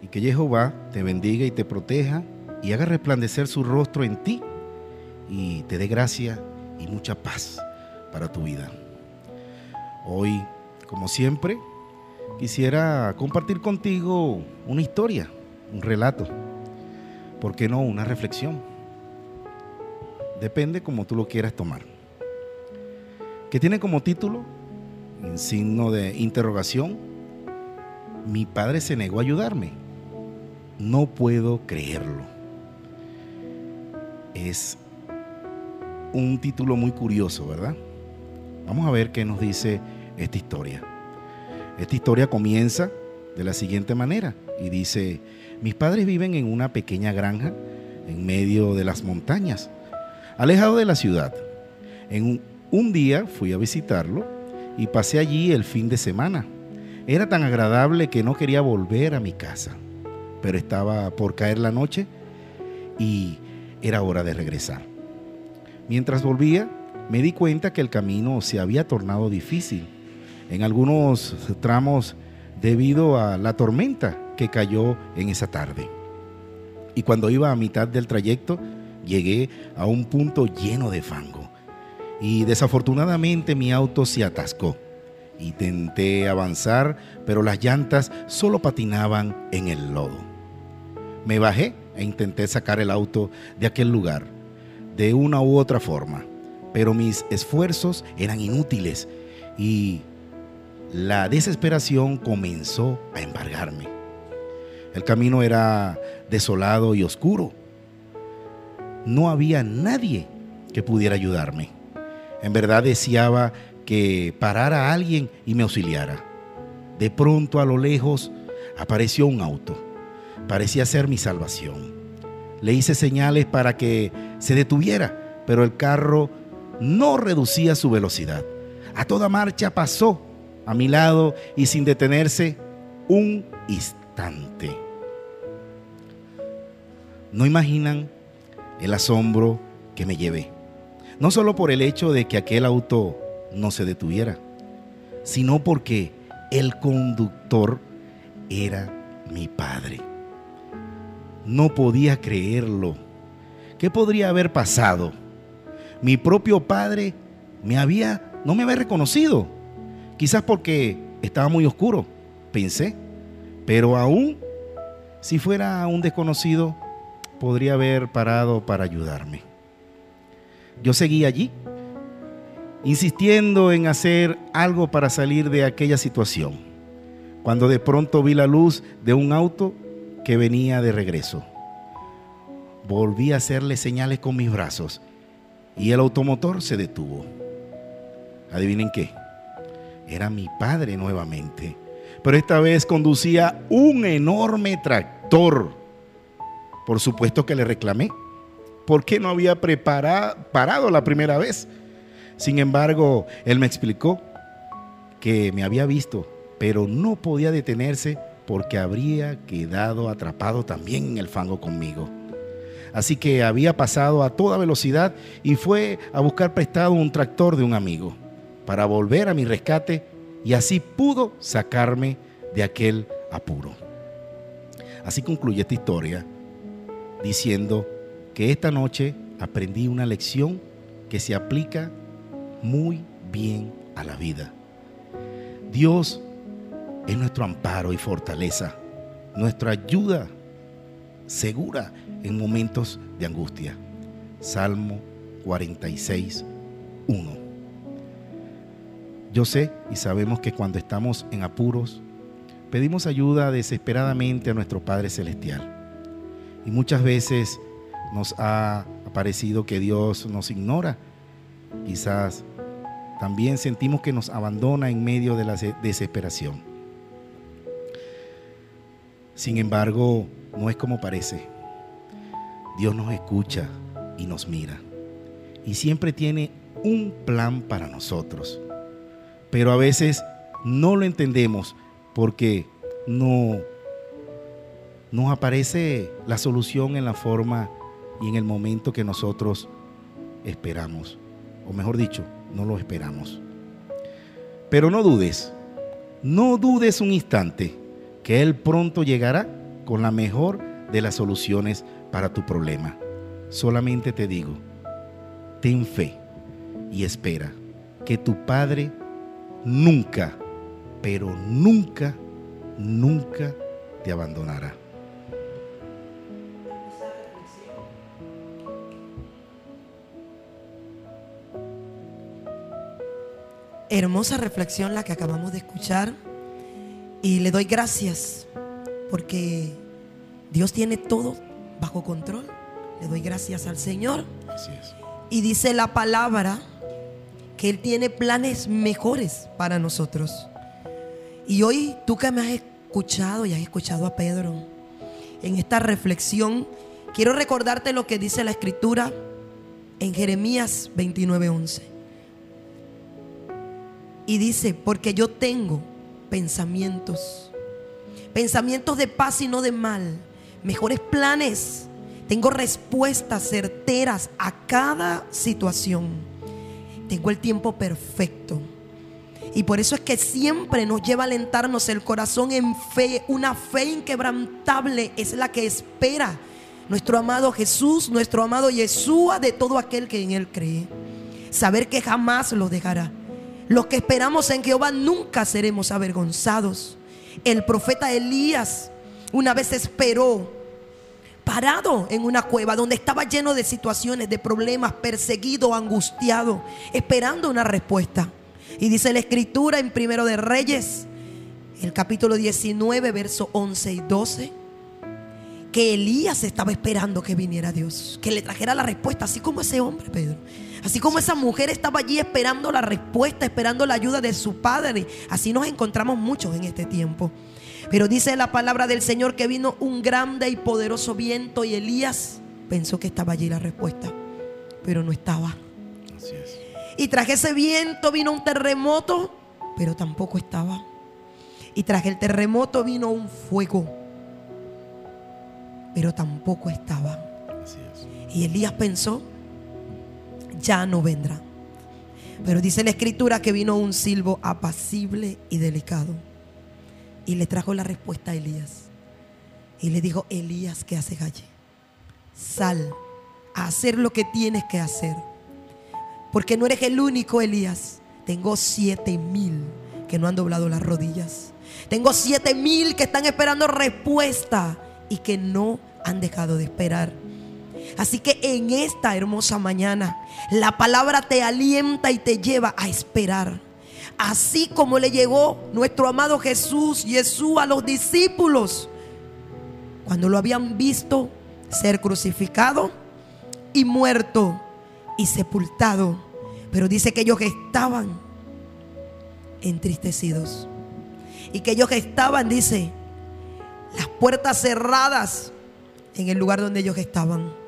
Y que Jehová te bendiga y te proteja y haga resplandecer su rostro en ti y te dé gracia y mucha paz para tu vida. Hoy, como siempre, quisiera compartir contigo una historia, un relato. ¿Por qué no una reflexión? Depende como tú lo quieras tomar. Que tiene como título, en signo de interrogación, mi padre se negó a ayudarme. No puedo creerlo. Es un título muy curioso, ¿verdad? Vamos a ver qué nos dice esta historia. Esta historia comienza de la siguiente manera y dice, mis padres viven en una pequeña granja en medio de las montañas, alejado de la ciudad. En un, un día fui a visitarlo y pasé allí el fin de semana. Era tan agradable que no quería volver a mi casa, pero estaba por caer la noche y era hora de regresar. Mientras volvía, me di cuenta que el camino se había tornado difícil, en algunos tramos debido a la tormenta que cayó en esa tarde. Y cuando iba a mitad del trayecto, llegué a un punto lleno de fango. Y desafortunadamente mi auto se atascó. Intenté avanzar, pero las llantas solo patinaban en el lodo. Me bajé e intenté sacar el auto de aquel lugar, de una u otra forma, pero mis esfuerzos eran inútiles y la desesperación comenzó a embargarme. El camino era desolado y oscuro. No había nadie que pudiera ayudarme. En verdad deseaba que parara alguien y me auxiliara. De pronto a lo lejos apareció un auto. Parecía ser mi salvación. Le hice señales para que se detuviera, pero el carro no reducía su velocidad. A toda marcha pasó a mi lado y sin detenerse un instante. No imaginan el asombro que me llevé. No solo por el hecho de que aquel auto no se detuviera, sino porque el conductor era mi padre. No podía creerlo. ¿Qué podría haber pasado? Mi propio padre me había no me había reconocido. Quizás porque estaba muy oscuro, pensé. Pero aún si fuera un desconocido, podría haber parado para ayudarme. Yo seguí allí, insistiendo en hacer algo para salir de aquella situación, cuando de pronto vi la luz de un auto que venía de regreso. Volví a hacerle señales con mis brazos y el automotor se detuvo. Adivinen qué, era mi padre nuevamente, pero esta vez conducía un enorme tractor. Por supuesto que le reclamé. ¿Por qué no había preparado, parado la primera vez? Sin embargo, él me explicó que me había visto, pero no podía detenerse porque habría quedado atrapado también en el fango conmigo. Así que había pasado a toda velocidad y fue a buscar prestado un tractor de un amigo para volver a mi rescate y así pudo sacarme de aquel apuro. Así concluye esta historia diciendo que esta noche aprendí una lección que se aplica muy bien a la vida. Dios es nuestro amparo y fortaleza, nuestra ayuda segura en momentos de angustia. Salmo 46, 1. Yo sé y sabemos que cuando estamos en apuros, pedimos ayuda desesperadamente a nuestro Padre Celestial. Y muchas veces nos ha parecido que Dios nos ignora. Quizás también sentimos que nos abandona en medio de la desesperación. Sin embargo, no es como parece. Dios nos escucha y nos mira. y siempre tiene un plan para nosotros. Pero a veces no lo entendemos porque no nos aparece la solución en la forma y en el momento que nosotros esperamos. O mejor dicho, no lo esperamos. Pero no dudes, no dudes un instante que Él pronto llegará con la mejor de las soluciones para tu problema. Solamente te digo, ten fe y espera que tu Padre nunca, pero nunca, nunca te abandonará. Hermosa reflexión la que acabamos de escuchar y le doy gracias porque Dios tiene todo bajo control. Le doy gracias al Señor. Así es. Y dice la palabra que Él tiene planes mejores para nosotros. Y hoy tú que me has escuchado y has escuchado a Pedro en esta reflexión, quiero recordarte lo que dice la escritura en Jeremías 29:11. Y dice, porque yo tengo pensamientos, pensamientos de paz y no de mal, mejores planes. Tengo respuestas certeras a cada situación. Tengo el tiempo perfecto. Y por eso es que siempre nos lleva a alentarnos el corazón en fe. Una fe inquebrantable es la que espera nuestro amado Jesús, nuestro amado Yeshua, de todo aquel que en Él cree. Saber que jamás lo dejará. Los que esperamos en Jehová nunca seremos avergonzados. El profeta Elías una vez esperó parado en una cueva donde estaba lleno de situaciones, de problemas, perseguido, angustiado, esperando una respuesta. Y dice la escritura en Primero de Reyes, el capítulo 19, verso 11 y 12, que Elías estaba esperando que viniera Dios, que le trajera la respuesta, así como ese hombre, Pedro. Así como esa mujer estaba allí esperando la respuesta, esperando la ayuda de su padre. Así nos encontramos muchos en este tiempo. Pero dice la palabra del Señor que vino un grande y poderoso viento y Elías pensó que estaba allí la respuesta, pero no estaba. Así es. Y tras ese viento vino un terremoto, pero tampoco estaba. Y tras el terremoto vino un fuego, pero tampoco estaba. Así es. Y Elías pensó, ya no vendrá. Pero dice la escritura que vino un silbo apacible y delicado. Y le trajo la respuesta a Elías. Y le dijo, Elías, ¿qué haces allí? Sal a hacer lo que tienes que hacer. Porque no eres el único, Elías. Tengo siete mil que no han doblado las rodillas. Tengo siete mil que están esperando respuesta y que no han dejado de esperar. Así que en esta hermosa mañana, la palabra te alienta y te lleva a esperar. Así como le llegó nuestro amado Jesús, Jesús a los discípulos, cuando lo habían visto ser crucificado y muerto y sepultado. Pero dice que ellos estaban entristecidos. Y que ellos estaban, dice, las puertas cerradas en el lugar donde ellos estaban.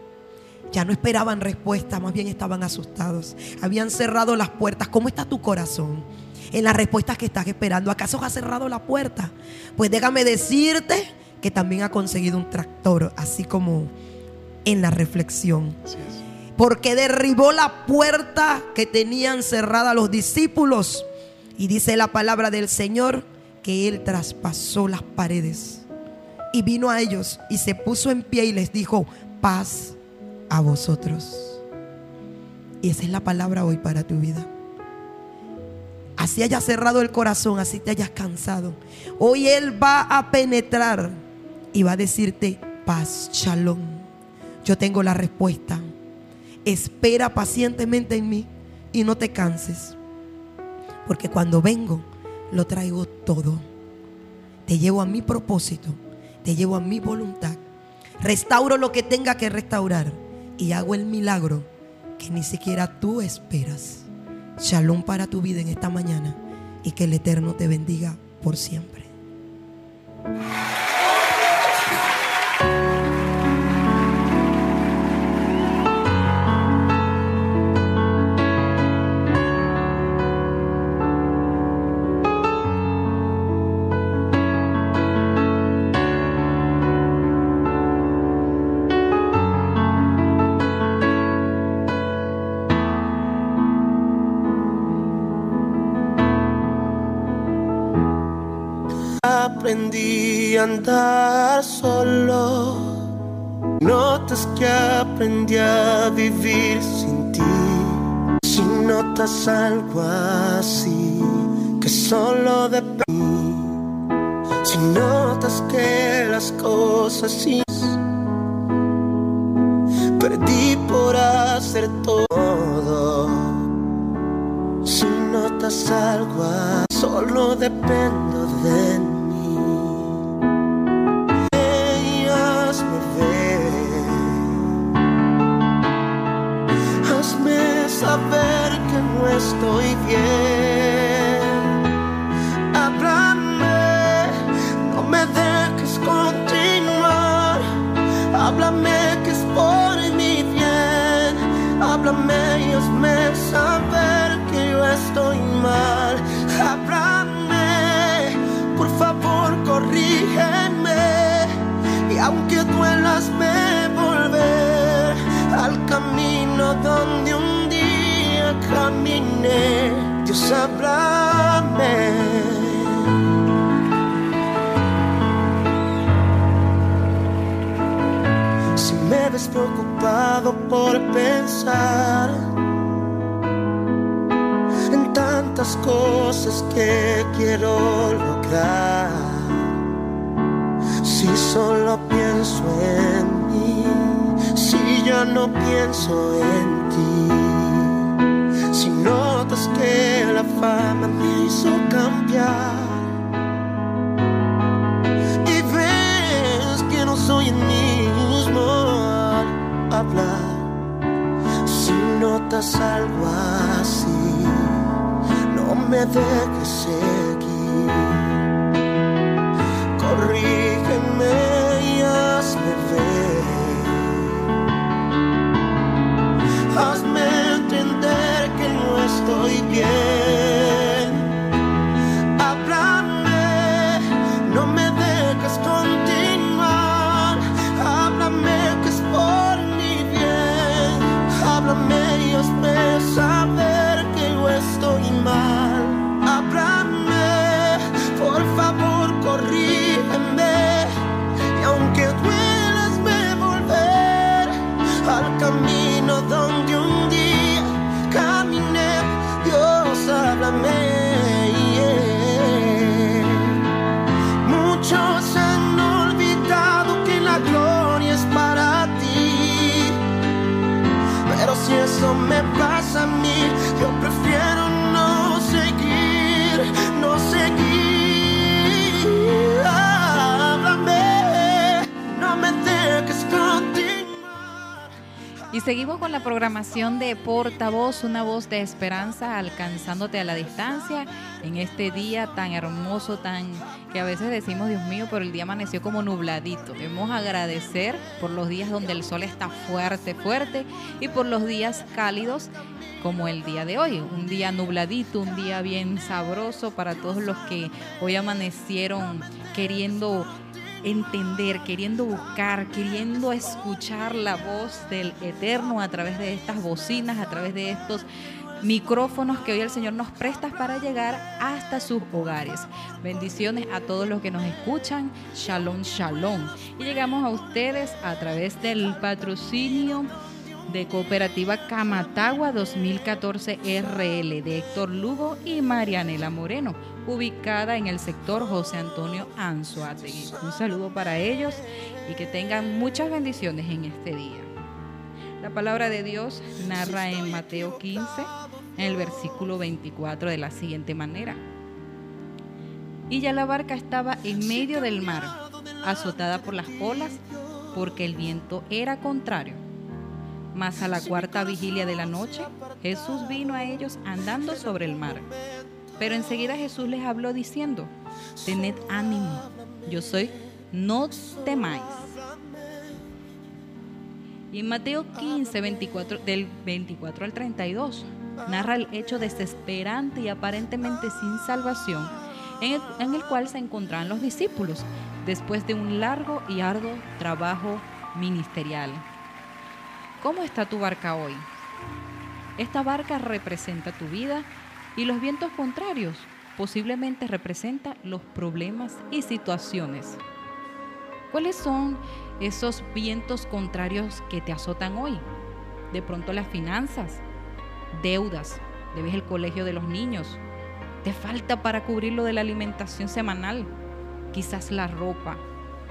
Ya no esperaban respuesta, más bien estaban asustados. Habían cerrado las puertas. ¿Cómo está tu corazón? En las respuestas que estás esperando. ¿Acaso has cerrado la puerta? Pues déjame decirte que también ha conseguido un tractor, así como en la reflexión. Así es. Porque derribó la puerta que tenían cerrada los discípulos. Y dice la palabra del Señor que Él traspasó las paredes. Y vino a ellos y se puso en pie y les dijo, paz a vosotros. Y esa es la palabra hoy para tu vida. Así hayas cerrado el corazón, así te hayas cansado. Hoy Él va a penetrar y va a decirte paz, shalom. Yo tengo la respuesta. Espera pacientemente en mí y no te canses. Porque cuando vengo, lo traigo todo. Te llevo a mi propósito, te llevo a mi voluntad. Restauro lo que tenga que restaurar y hago el milagro que ni siquiera tú esperas. Shalom para tu vida en esta mañana y que el Eterno te bendiga por siempre. Aprendí a andar solo. Notas que aprendí a vivir sin ti. Si notas algo así, que solo depende. Si notas que las cosas sí perdí por hacer todo. Si notas algo, solo dependo programación de Portavoz, una voz de esperanza alcanzándote a la distancia en este día tan hermoso, tan que a veces decimos, Dios mío, pero el día amaneció como nubladito. Debemos agradecer por los días donde el sol está fuerte, fuerte y por los días cálidos como el día de hoy. Un día nubladito, un día bien sabroso para todos los que hoy amanecieron queriendo entender, queriendo buscar, queriendo escuchar la voz del Eterno a través de estas bocinas, a través de estos micrófonos que hoy el Señor nos presta para llegar hasta sus hogares. Bendiciones a todos los que nos escuchan. Shalom, shalom. Y llegamos a ustedes a través del patrocinio de Cooperativa Camatagua 2014 RL de Héctor Lugo y Marianela Moreno, ubicada en el sector José Antonio Anzuategui. Un saludo para ellos y que tengan muchas bendiciones en este día. La palabra de Dios narra en Mateo 15, en el versículo 24, de la siguiente manera. Y ya la barca estaba en medio del mar, azotada por las olas, porque el viento era contrario. Mas a la cuarta vigilia de la noche, Jesús vino a ellos andando sobre el mar. Pero enseguida Jesús les habló diciendo, tened ánimo, yo soy, no temáis. Y en Mateo 15, 24, del 24 al 32, narra el hecho desesperante y aparentemente sin salvación en el, en el cual se encontraban los discípulos después de un largo y arduo trabajo ministerial. ¿Cómo está tu barca hoy? Esta barca representa tu vida y los vientos contrarios posiblemente representa los problemas y situaciones. ¿Cuáles son esos vientos contrarios que te azotan hoy? De pronto las finanzas, deudas, debes el colegio de los niños, te falta para cubrir lo de la alimentación semanal, quizás la ropa,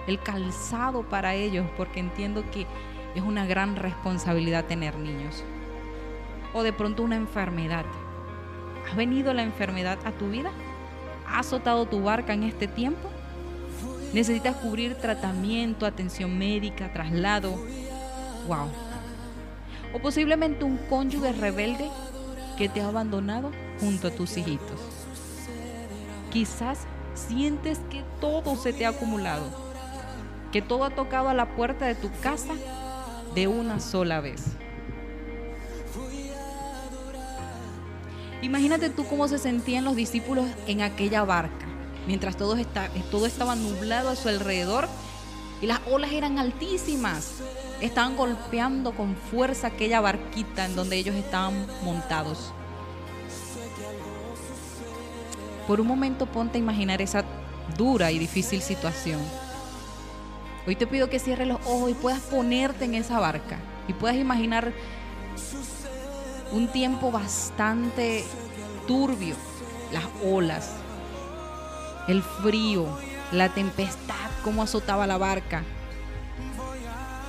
el calzado para ellos, porque entiendo que es una gran responsabilidad tener niños. O de pronto una enfermedad. ¿Ha venido la enfermedad a tu vida? ¿Ha azotado tu barca en este tiempo? ¿Necesitas cubrir tratamiento, atención médica, traslado? ¡Wow! O posiblemente un cónyuge rebelde que te ha abandonado junto a tus hijitos. Quizás sientes que todo se te ha acumulado, que todo ha tocado a la puerta de tu casa de una sola vez. Imagínate tú cómo se sentían los discípulos en aquella barca, mientras todo, está, todo estaba nublado a su alrededor y las olas eran altísimas. Estaban golpeando con fuerza aquella barquita en donde ellos estaban montados. Por un momento ponte a imaginar esa dura y difícil situación. Hoy te pido que cierres los ojos y puedas ponerte en esa barca y puedas imaginar un tiempo bastante turbio, las olas, el frío, la tempestad, cómo azotaba la barca.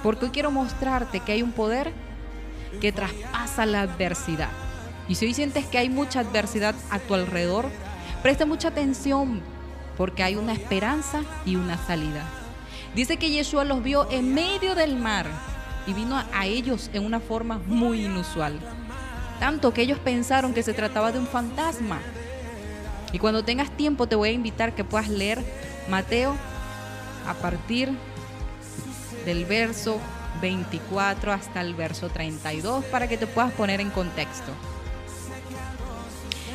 Porque hoy quiero mostrarte que hay un poder que traspasa la adversidad. Y si hoy sientes que hay mucha adversidad a tu alrededor, presta mucha atención porque hay una esperanza y una salida. Dice que Yeshua los vio en medio del mar y vino a ellos en una forma muy inusual. Tanto que ellos pensaron que se trataba de un fantasma. Y cuando tengas tiempo te voy a invitar que puedas leer Mateo a partir del verso 24 hasta el verso 32 para que te puedas poner en contexto.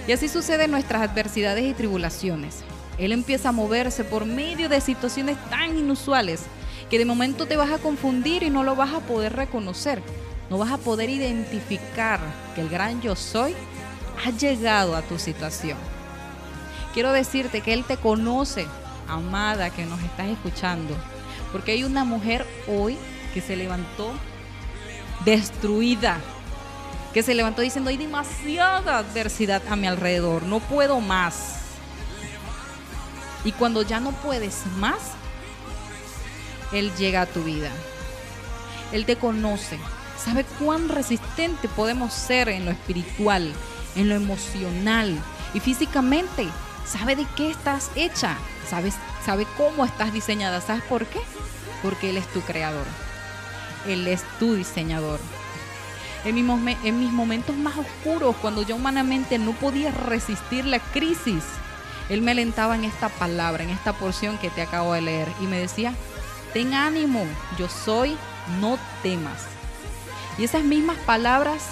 Y así sucede en nuestras adversidades y tribulaciones. Él empieza a moverse por medio de situaciones tan inusuales que de momento te vas a confundir y no lo vas a poder reconocer. No vas a poder identificar que el gran yo soy ha llegado a tu situación. Quiero decirte que Él te conoce, amada que nos estás escuchando, porque hay una mujer hoy que se levantó destruida, que se levantó diciendo hay demasiada adversidad a mi alrededor, no puedo más. Y cuando ya no puedes más, Él llega a tu vida. Él te conoce, sabe cuán resistente podemos ser en lo espiritual, en lo emocional y físicamente. Sabe de qué estás hecha, sabes, sabe cómo estás diseñada. ¿Sabes por qué? Porque Él es tu creador. Él es tu diseñador. En mis, en mis momentos más oscuros, cuando yo humanamente no podía resistir la crisis, Él me alentaba en esta palabra, en esta porción que te acabo de leer, y me decía, ten ánimo, yo soy, no temas. Y esas mismas palabras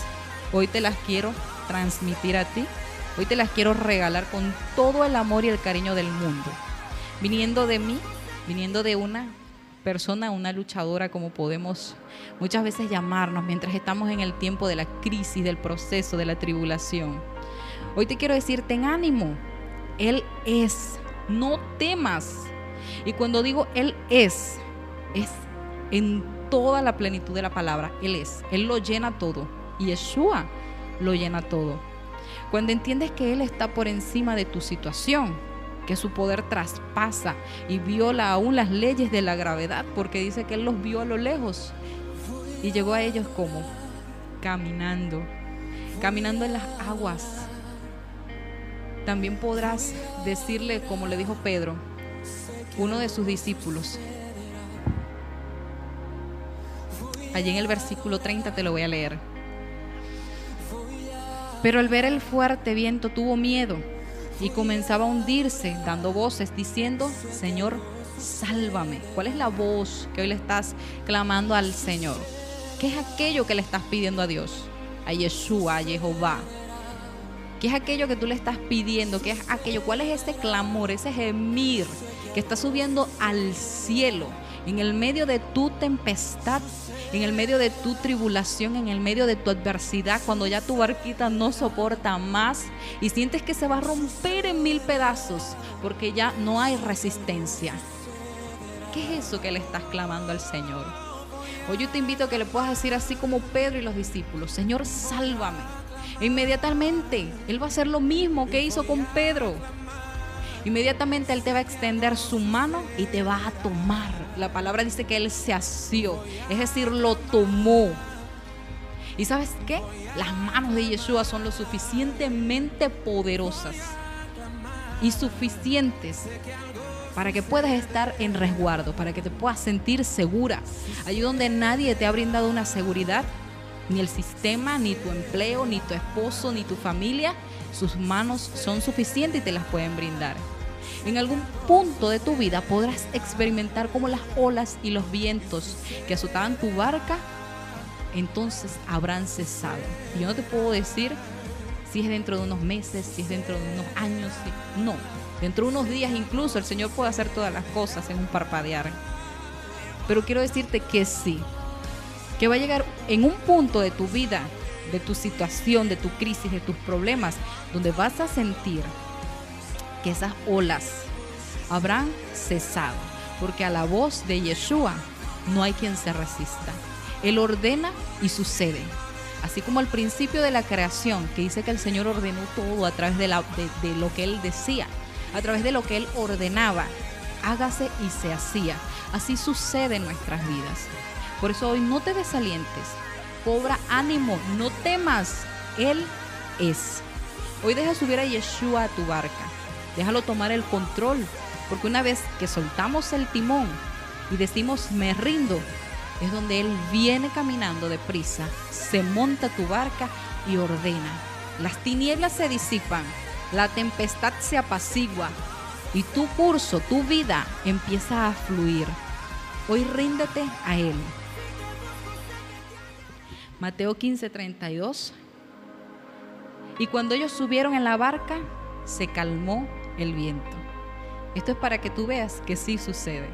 hoy te las quiero transmitir a ti, hoy te las quiero regalar con todo el amor y el cariño del mundo, viniendo de mí, viniendo de una persona, una luchadora, como podemos muchas veces llamarnos mientras estamos en el tiempo de la crisis, del proceso, de la tribulación. Hoy te quiero decir, ten ánimo. Él es, no temas. Y cuando digo Él es, es en toda la plenitud de la palabra. Él es, Él lo llena todo. Y Yeshua lo llena todo. Cuando entiendes que Él está por encima de tu situación, que su poder traspasa y viola aún las leyes de la gravedad, porque dice que Él los vio a lo lejos y llegó a ellos como caminando, caminando en las aguas. También podrás decirle, como le dijo Pedro, uno de sus discípulos. Allí en el versículo 30 te lo voy a leer. Pero al ver el fuerte viento tuvo miedo y comenzaba a hundirse, dando voces, diciendo, Señor, sálvame. ¿Cuál es la voz que hoy le estás clamando al Señor? ¿Qué es aquello que le estás pidiendo a Dios? A Yeshua, a Jehová. ¿Qué es aquello que tú le estás pidiendo? ¿Qué es aquello? ¿Cuál es ese clamor, ese gemir que está subiendo al cielo? En el medio de tu tempestad, en el medio de tu tribulación, en el medio de tu adversidad, cuando ya tu barquita no soporta más y sientes que se va a romper en mil pedazos porque ya no hay resistencia. ¿Qué es eso que le estás clamando al Señor? Hoy yo te invito a que le puedas decir así como Pedro y los discípulos, Señor, sálvame. Inmediatamente Él va a hacer lo mismo que hizo con Pedro. Inmediatamente Él te va a extender su mano y te va a tomar. La palabra dice que Él se asió, es decir, lo tomó. ¿Y sabes qué? Las manos de Yeshua son lo suficientemente poderosas y suficientes para que puedas estar en resguardo, para que te puedas sentir segura. Allí donde nadie te ha brindado una seguridad, ni el sistema, ni tu empleo, ni tu esposo, ni tu familia, sus manos son suficientes y te las pueden brindar. En algún punto de tu vida podrás experimentar como las olas y los vientos que azotaban tu barca, entonces habrán cesado. Y yo no te puedo decir si es dentro de unos meses, si es dentro de unos años, no. Dentro de unos días incluso el Señor puede hacer todas las cosas en un parpadear. Pero quiero decirte que sí, que va a llegar en un punto de tu vida, de tu situación, de tu crisis, de tus problemas, donde vas a sentir que esas olas habrán cesado, porque a la voz de Yeshua no hay quien se resista. Él ordena y sucede. Así como al principio de la creación, que dice que el Señor ordenó todo a través de, de lo que Él decía, a través de lo que Él ordenaba, hágase y se hacía. Así sucede en nuestras vidas. Por eso hoy no te desalientes, cobra ánimo, no temas, Él es. Hoy deja subir a Yeshua a tu barca, déjalo tomar el control, porque una vez que soltamos el timón y decimos me rindo, es donde Él viene caminando deprisa, se monta tu barca y ordena. Las tinieblas se disipan, la tempestad se apacigua y tu curso, tu vida empieza a fluir. Hoy ríndete a Él. Mateo 15, 32. Y cuando ellos subieron en la barca, se calmó el viento. Esto es para que tú veas que sí sucede.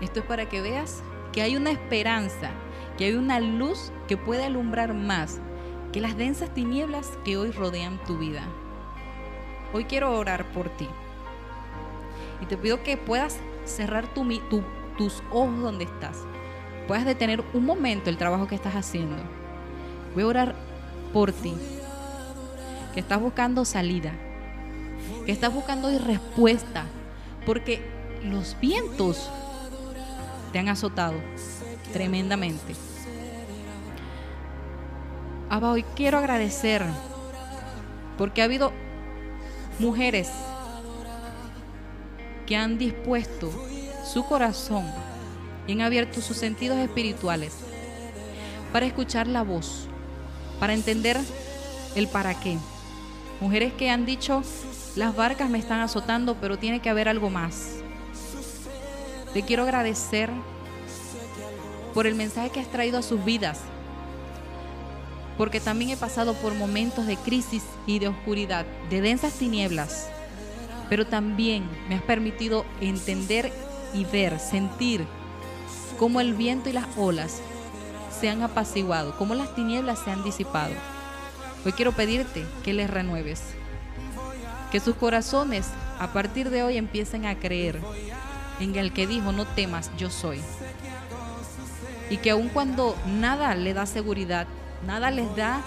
Esto es para que veas que hay una esperanza, que hay una luz que puede alumbrar más que las densas tinieblas que hoy rodean tu vida. Hoy quiero orar por ti. Y te pido que puedas cerrar tu, tu, tus ojos donde estás. Puedas detener un momento el trabajo que estás haciendo. Voy a orar por ti. Que estás buscando salida. Que estás buscando respuesta. Porque los vientos te han azotado tremendamente. Abba, hoy quiero agradecer porque ha habido mujeres que han dispuesto su corazón y han abierto sus sentidos espirituales para escuchar la voz, para entender el para qué. Mujeres que han dicho, las barcas me están azotando, pero tiene que haber algo más. Te quiero agradecer por el mensaje que has traído a sus vidas, porque también he pasado por momentos de crisis y de oscuridad, de densas tinieblas, pero también me has permitido entender y ver, sentir cómo el viento y las olas se han apaciguado, cómo las tinieblas se han disipado. Hoy quiero pedirte que les renueves, que sus corazones a partir de hoy empiecen a creer en el que dijo, no temas, yo soy. Y que aun cuando nada le da seguridad, nada les da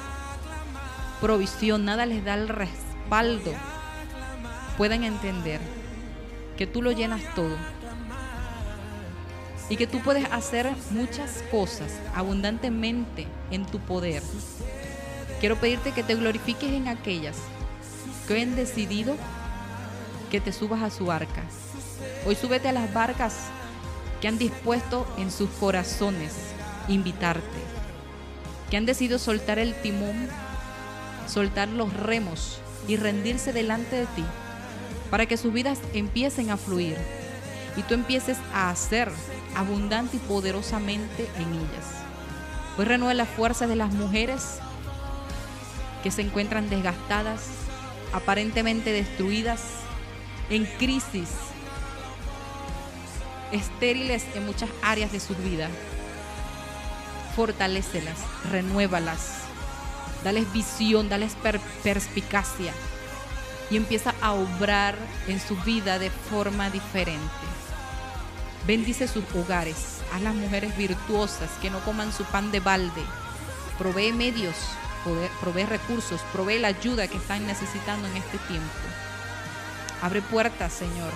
provisión, nada les da el respaldo, puedan entender que tú lo llenas todo y que tú puedes hacer muchas cosas abundantemente en tu poder. Quiero pedirte que te glorifiques en aquellas que han decidido que te subas a su barca. Hoy súbete a las barcas que han dispuesto en sus corazones invitarte que han decidido soltar el timón, soltar los remos y rendirse delante de ti, para que sus vidas empiecen a fluir y tú empieces a hacer abundante y poderosamente en ellas. Pues Hoy renueve la fuerza de las mujeres que se encuentran desgastadas, aparentemente destruidas, en crisis, estériles en muchas áreas de su vida. Fortalécelas, renuévalas, dales visión, dales per perspicacia, y empieza a obrar en su vida de forma diferente. Bendice sus hogares, a las mujeres virtuosas que no coman su pan de balde. Provee medios, provee recursos, provee la ayuda que están necesitando en este tiempo. Abre puertas, Señor.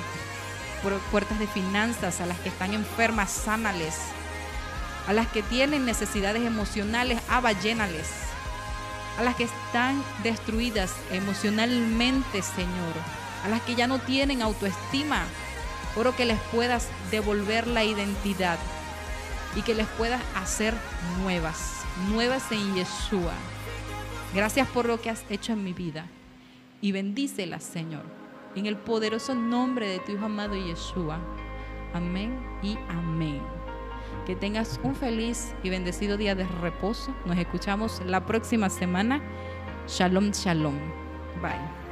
Puertas de finanzas a las que están enfermas, sánales. A las que tienen necesidades emocionales, aballlénales a las que están destruidas emocionalmente, Señor, a las que ya no tienen autoestima. Oro que les puedas devolver la identidad y que les puedas hacer nuevas, nuevas en Yeshua. Gracias por lo que has hecho en mi vida y bendícelas, Señor, en el poderoso nombre de tu Hijo amado Yeshua. Amén y amén. Que tengas un feliz y bendecido día de reposo. Nos escuchamos la próxima semana. Shalom, shalom. Bye.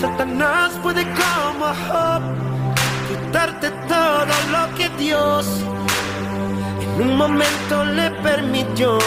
Satanás puede como Job quitarte todo lo que Dios en un momento le permitió.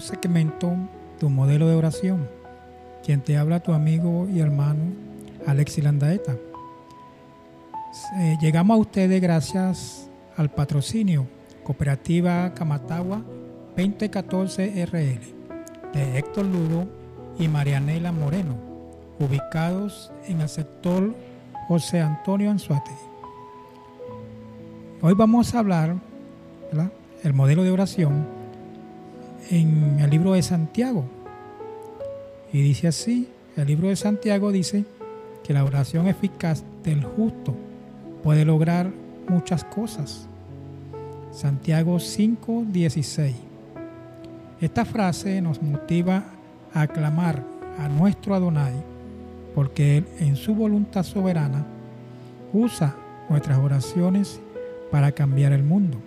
Segmento, tu modelo de oración. Quien te habla, tu amigo y hermano Alexi Landaeta. Eh, llegamos a ustedes gracias al patrocinio Cooperativa Camatagua 2014 RL de Héctor Lugo y Marianela Moreno, ubicados en el sector José Antonio Anzuate. Hoy vamos a hablar ¿verdad? el modelo de oración en el libro de Santiago. Y dice así, el libro de Santiago dice que la oración eficaz del justo puede lograr muchas cosas. Santiago 5:16. Esta frase nos motiva a aclamar a nuestro Adonai porque Él en su voluntad soberana usa nuestras oraciones para cambiar el mundo.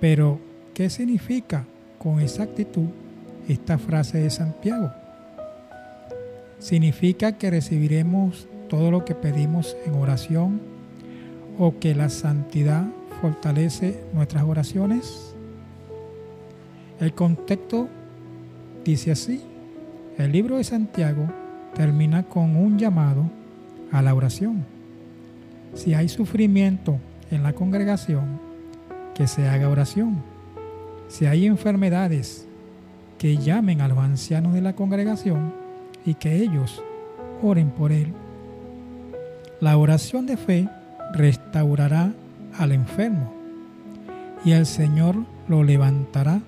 Pero, ¿qué significa con exactitud esta frase de Santiago? ¿Significa que recibiremos todo lo que pedimos en oración o que la santidad fortalece nuestras oraciones? El contexto dice así. El libro de Santiago termina con un llamado a la oración. Si hay sufrimiento en la congregación, que se haga oración. Si hay enfermedades, que llamen a los ancianos de la congregación y que ellos oren por él. La oración de fe restaurará al enfermo y el Señor lo levantará.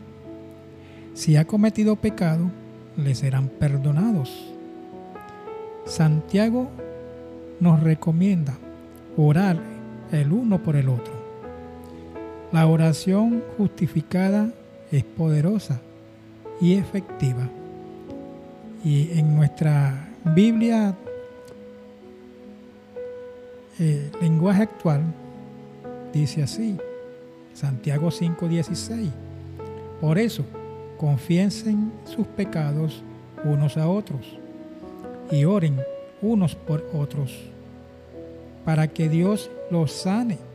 Si ha cometido pecado, le serán perdonados. Santiago nos recomienda orar el uno por el otro. La oración justificada es poderosa y efectiva. Y en nuestra Biblia, eh, lenguaje actual, dice así, Santiago 5:16. Por eso, confiesen sus pecados unos a otros y oren unos por otros, para que Dios los sane.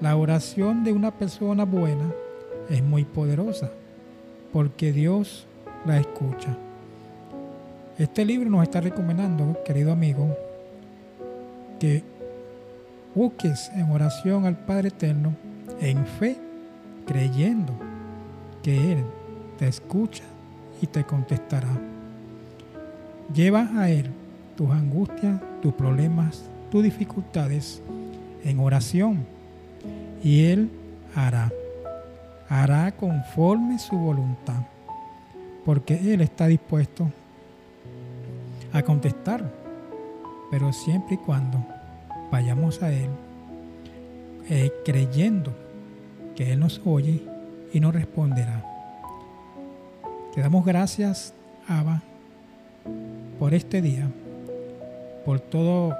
La oración de una persona buena es muy poderosa, porque Dios la escucha. Este libro nos está recomendando, querido amigo, que busques en oración al Padre Eterno en fe, creyendo que Él te escucha y te contestará. Lleva a Él tus angustias, tus problemas, tus dificultades en oración y Él hará. Hará conforme su voluntad, porque Él está dispuesto a contestar, pero siempre y cuando vayamos a Él eh, creyendo que Él nos oye y nos responderá. Te damos gracias, Abba, por este día, por todo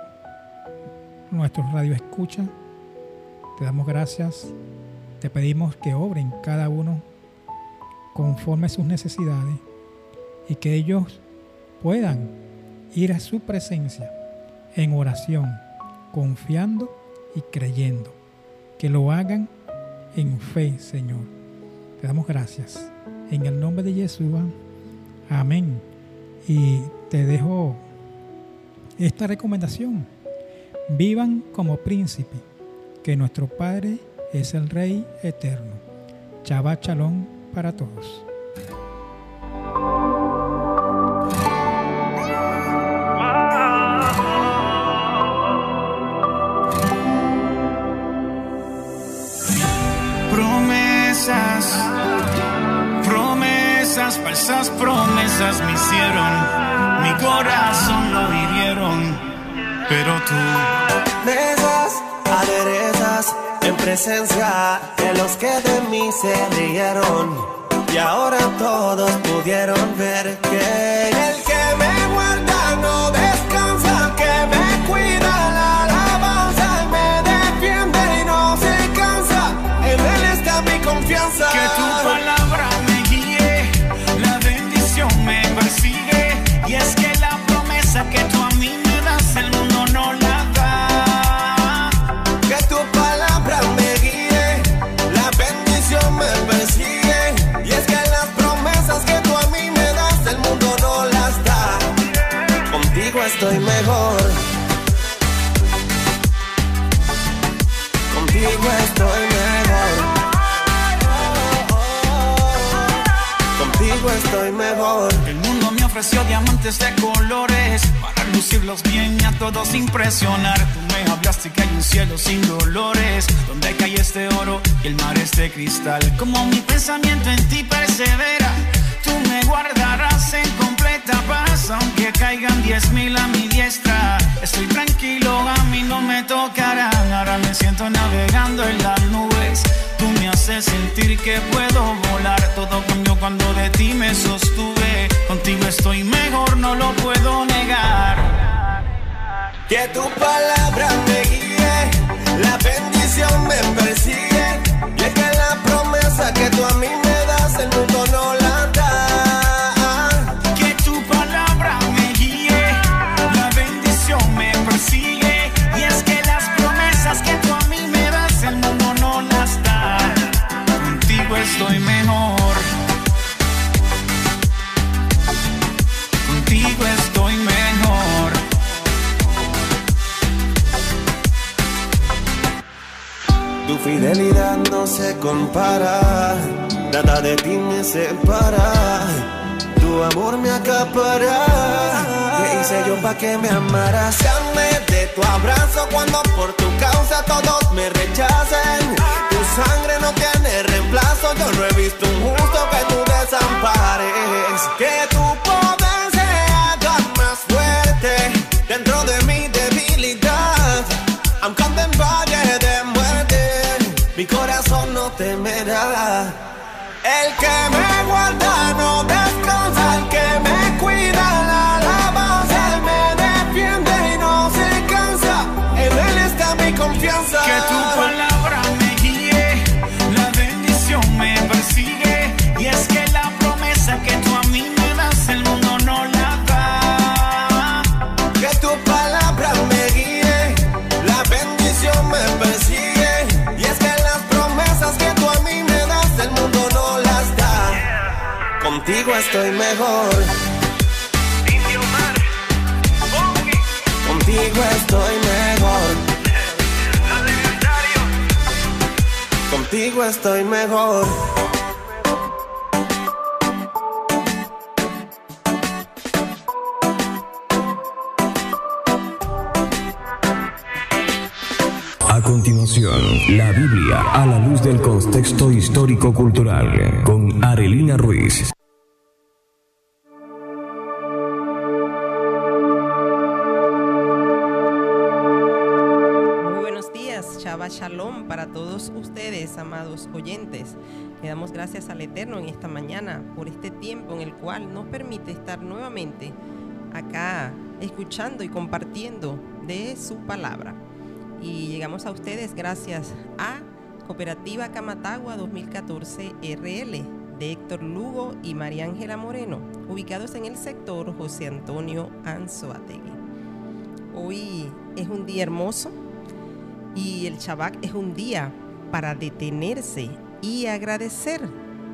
nuestro radio escucha. Te damos gracias. Te pedimos que obren cada uno conforme a sus necesidades y que ellos puedan ir a su presencia en oración, confiando y creyendo. Que lo hagan en fe, Señor. Te damos gracias. En el nombre de Yeshua. Amén. Y te dejo esta recomendación. Vivan como príncipe, que nuestro Padre es el Rey eterno. Chava Chalón para todos. Promesas, promesas, falsas promesas me hicieron, mi corazón lo hirieron, pero tú presencia de los que de mí se rieron. Y ahora todos pudieron ver que estoy mejor. Contigo estoy mejor. Contigo estoy mejor. El mundo me ofreció diamantes de colores para lucirlos bien y a todos impresionar. Tú me hablaste que hay un cielo sin dolores, donde cae este oro y el mar es de cristal. Como mi pensamiento en ti persevera, tú me guardarás en paz, aunque caigan diez mil a mi diestra. Estoy tranquilo, a mí no me tocarán. Ahora me siento navegando en las nubes. Tú me haces sentir que puedo volar. Todo cambió cuando de ti me sostuve. Contigo estoy mejor, no lo puedo negar. Que tu palabra me guíe, la bendición me persigue. Y es que la promesa que tú a mí me das, el estoy mejor. Contigo estoy mejor. Tu fidelidad no se compara, nada de ti me separa. Tu amor me acapara. ¿Qué hice yo pa' que me amaras? Llame de tu abrazo cuando por tu causa todos me rechacen. Tu sangre no tiene reemplazo, yo no he visto un justo que tú desampares. Que tu poder se haga más fuerte dentro de mi debilidad. Aunque ande en valle de muerte, mi corazón no temerá. El que me guarda no descansa, Contigo estoy mejor. Contigo estoy mejor. Contigo estoy mejor. A continuación, la Biblia a la luz del contexto histórico-cultural con Arelina Ruiz. Ustedes, amados oyentes. Le damos gracias al Eterno en esta mañana por este tiempo en el cual nos permite estar nuevamente acá escuchando y compartiendo de su palabra. Y llegamos a ustedes gracias a Cooperativa Camatagua 2014 RL de Héctor Lugo y María Ángela Moreno, ubicados en el sector José Antonio Anzoategui. Hoy es un día hermoso y el Shabbat es un día para detenerse y agradecer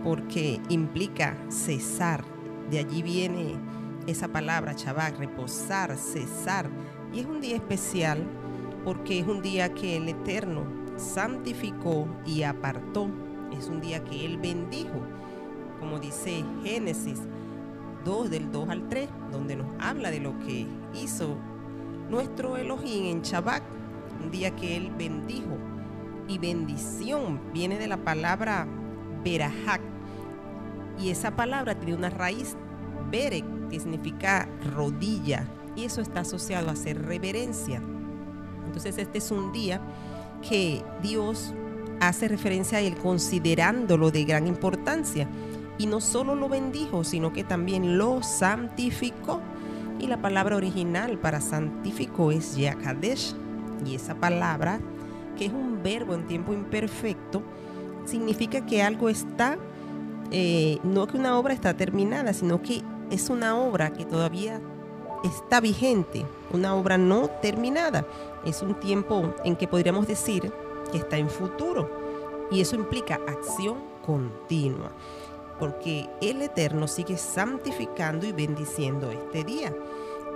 porque implica cesar. De allí viene esa palabra Shabbat, reposar, cesar. Y es un día especial porque es un día que el Eterno santificó y apartó. Es un día que Él bendijo, como dice Génesis 2 del 2 al 3, donde nos habla de lo que hizo nuestro Elohim en Shabbat, un día que Él bendijo. Y bendición viene de la palabra Berajak, Y esa palabra tiene una raíz berek, que significa rodilla, y eso está asociado a hacer reverencia. Entonces este es un día que Dios hace referencia a él considerándolo de gran importancia. Y no solo lo bendijo, sino que también lo santificó. Y la palabra original para santificó es Yakadesh. Y esa palabra, que es un verbo en tiempo imperfecto, significa que algo está, eh, no que una obra está terminada, sino que es una obra que todavía está vigente, una obra no terminada. Es un tiempo en que podríamos decir que está en futuro. Y eso implica acción continua, porque el Eterno sigue santificando y bendiciendo este día.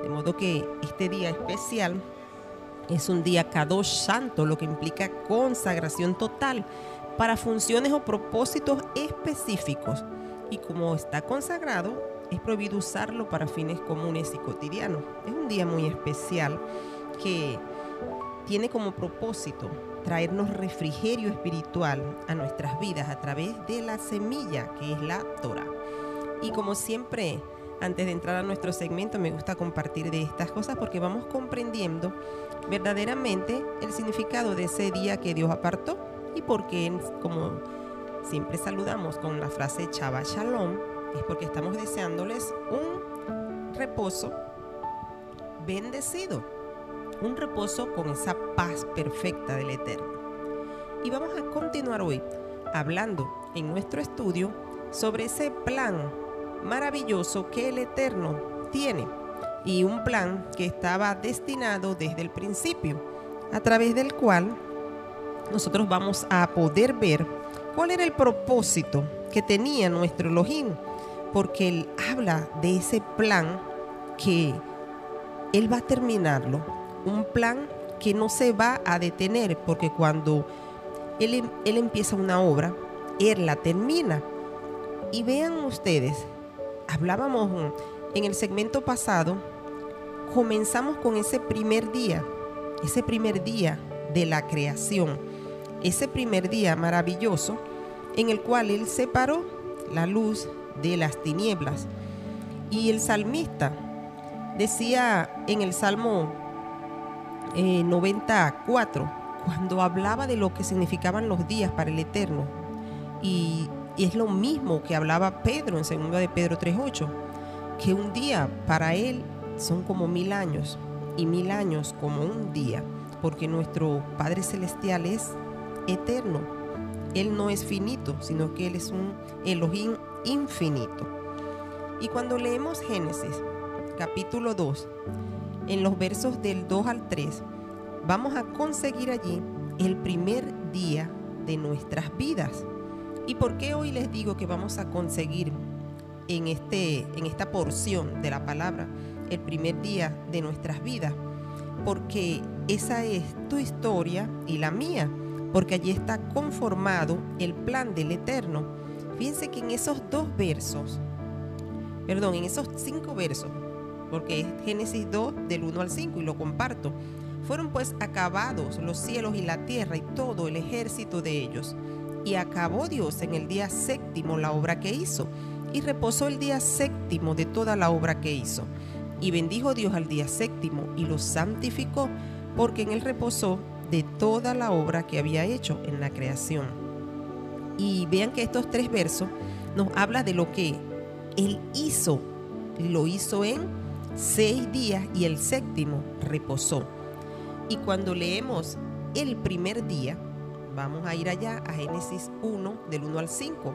De modo que este día especial es un día Kadosh santo, lo que implica consagración total para funciones o propósitos específicos. Y como está consagrado, es prohibido usarlo para fines comunes y cotidianos. Es un día muy especial que tiene como propósito traernos refrigerio espiritual a nuestras vidas a través de la semilla que es la Torah. Y como siempre, antes de entrar a nuestro segmento, me gusta compartir de estas cosas porque vamos comprendiendo verdaderamente el significado de ese día que Dios apartó y porque, como siempre saludamos con la frase Chava Shalom, es porque estamos deseándoles un reposo bendecido un reposo con esa paz perfecta del Eterno. Y vamos a continuar hoy hablando en nuestro estudio sobre ese plan maravilloso que el Eterno tiene y un plan que estaba destinado desde el principio, a través del cual nosotros vamos a poder ver cuál era el propósito que tenía nuestro Elohim, porque él habla de ese plan que él va a terminarlo un plan que no se va a detener, porque cuando él, em, él empieza una obra, él la termina. Y vean ustedes, hablábamos en el segmento pasado, comenzamos con ese primer día, ese primer día de la creación, ese primer día maravilloso en el cual Él separó la luz de las tinieblas. Y el salmista decía en el Salmo 94, eh, cuando hablaba de lo que significaban los días para el Eterno. Y, es lo mismo que hablaba Pedro en 2 de Pedro 3.8, que un día para él son como mil años y mil años como un día, porque nuestro Padre Celestial es eterno. Él no es finito, sino que Él es un Elohim infinito. Y cuando leemos Génesis capítulo 2, en los versos del 2 al 3, vamos a conseguir allí el primer día de nuestras vidas. ¿Y por qué hoy les digo que vamos a conseguir en, este, en esta porción de la palabra el primer día de nuestras vidas? Porque esa es tu historia y la mía, porque allí está conformado el plan del Eterno. Fíjense que en esos dos versos, perdón, en esos cinco versos, porque es Génesis 2 del 1 al 5 y lo comparto. Fueron pues acabados los cielos y la tierra y todo el ejército de ellos. Y acabó Dios en el día séptimo la obra que hizo, y reposó el día séptimo de toda la obra que hizo. Y bendijo Dios al día séptimo y lo santificó, porque en él reposó de toda la obra que había hecho en la creación. Y vean que estos tres versos nos habla de lo que él hizo. Lo hizo en seis días y el séptimo reposó. Y cuando leemos el primer día, vamos a ir allá a Génesis 1 del 1 al 5.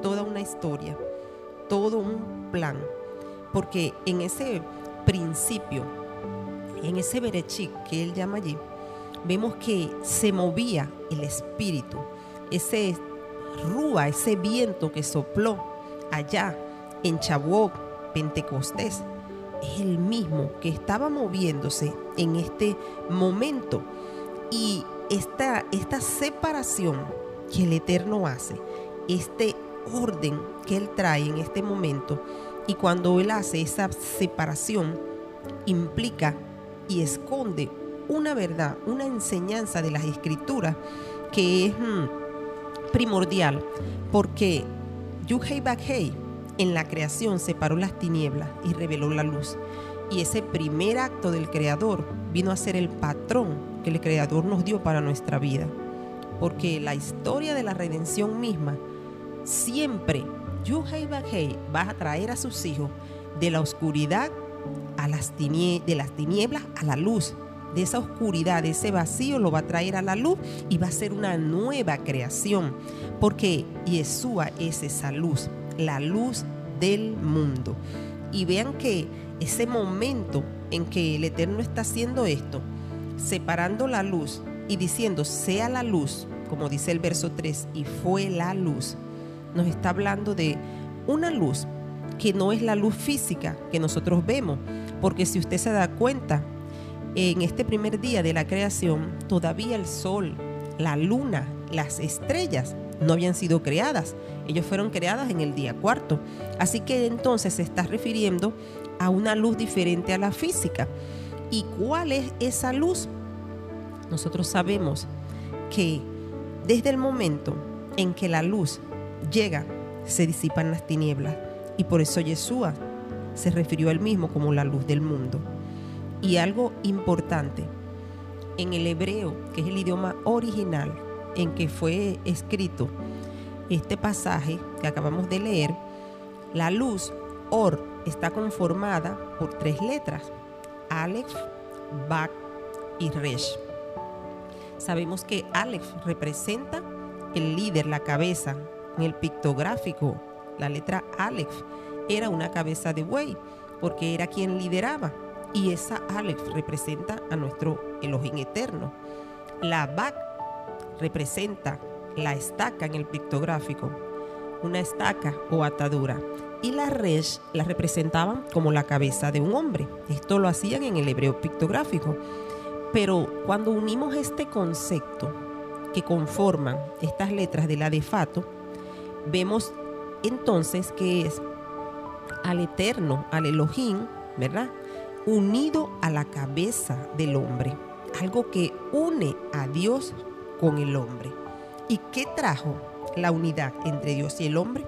toda una historia, todo un plan, porque en ese principio, en ese berechik que él llama allí, vemos que se movía el espíritu, ese rúa, ese viento que sopló allá en Chabuok, Pentecostés, es el mismo que estaba moviéndose en este momento. Y esta, esta separación que el Eterno hace, este orden que Él trae en este momento, y cuando Él hace esa separación, implica y esconde una verdad, una enseñanza de las escrituras que es mm, primordial, porque Yuhei Bakhei en la creación separó las tinieblas y reveló la luz. Y ese primer acto del Creador vino a ser el patrón que el Creador nos dio para nuestra vida. Porque la historia de la redención misma, siempre Yuhei Bakhei va a traer a sus hijos de la oscuridad a las de las tinieblas a la luz. De esa oscuridad, de ese vacío, lo va a traer a la luz y va a ser una nueva creación. Porque Yeshua es esa luz, la luz del mundo. Y vean que ese momento en que el Eterno está haciendo esto, separando la luz y diciendo, sea la luz, como dice el verso 3, y fue la luz, nos está hablando de una luz que no es la luz física que nosotros vemos, porque si usted se da cuenta, en este primer día de la creación, todavía el sol, la luna, las estrellas no habían sido creadas. Ellos fueron creadas en el día cuarto. Así que entonces se está refiriendo a una luz diferente a la física. ¿Y cuál es esa luz? Nosotros sabemos que desde el momento en que la luz llega, se disipan las tinieblas. Y por eso Yeshua se refirió a él mismo como la luz del mundo. Y algo importante, en el hebreo, que es el idioma original en que fue escrito este pasaje que acabamos de leer, la luz, Or, está conformada por tres letras, Aleph, Bak y Resh. Sabemos que Aleph representa el líder, la cabeza. En el pictográfico, la letra Aleph era una cabeza de buey, porque era quien lideraba. Y esa Aleph representa a nuestro Elohim eterno. La Bak representa la estaca en el pictográfico, una estaca o atadura. Y la Resh la representaban como la cabeza de un hombre. Esto lo hacían en el hebreo pictográfico. Pero cuando unimos este concepto que conforman estas letras de la de Fato, vemos entonces que es al eterno, al Elohim, ¿verdad? Unido a la cabeza del hombre. Algo que une a Dios con el hombre. ¿Y qué trajo la unidad entre Dios y el hombre?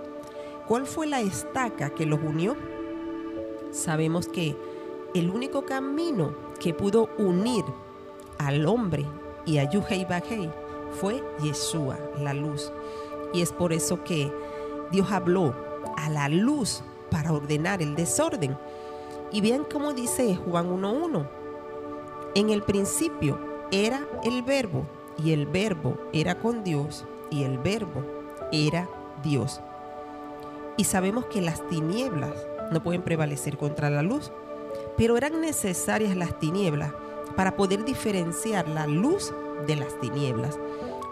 ¿Cuál fue la estaca que los unió? Sabemos que el único camino que pudo unir al hombre y a Yuhei Bajei fue Yeshua, la luz. Y es por eso que Dios habló a la luz para ordenar el desorden. Y vean cómo dice Juan 1.1. En el principio era el verbo y el verbo era con Dios y el verbo era Dios. Y sabemos que las tinieblas no pueden prevalecer contra la luz, pero eran necesarias las tinieblas para poder diferenciar la luz de las tinieblas.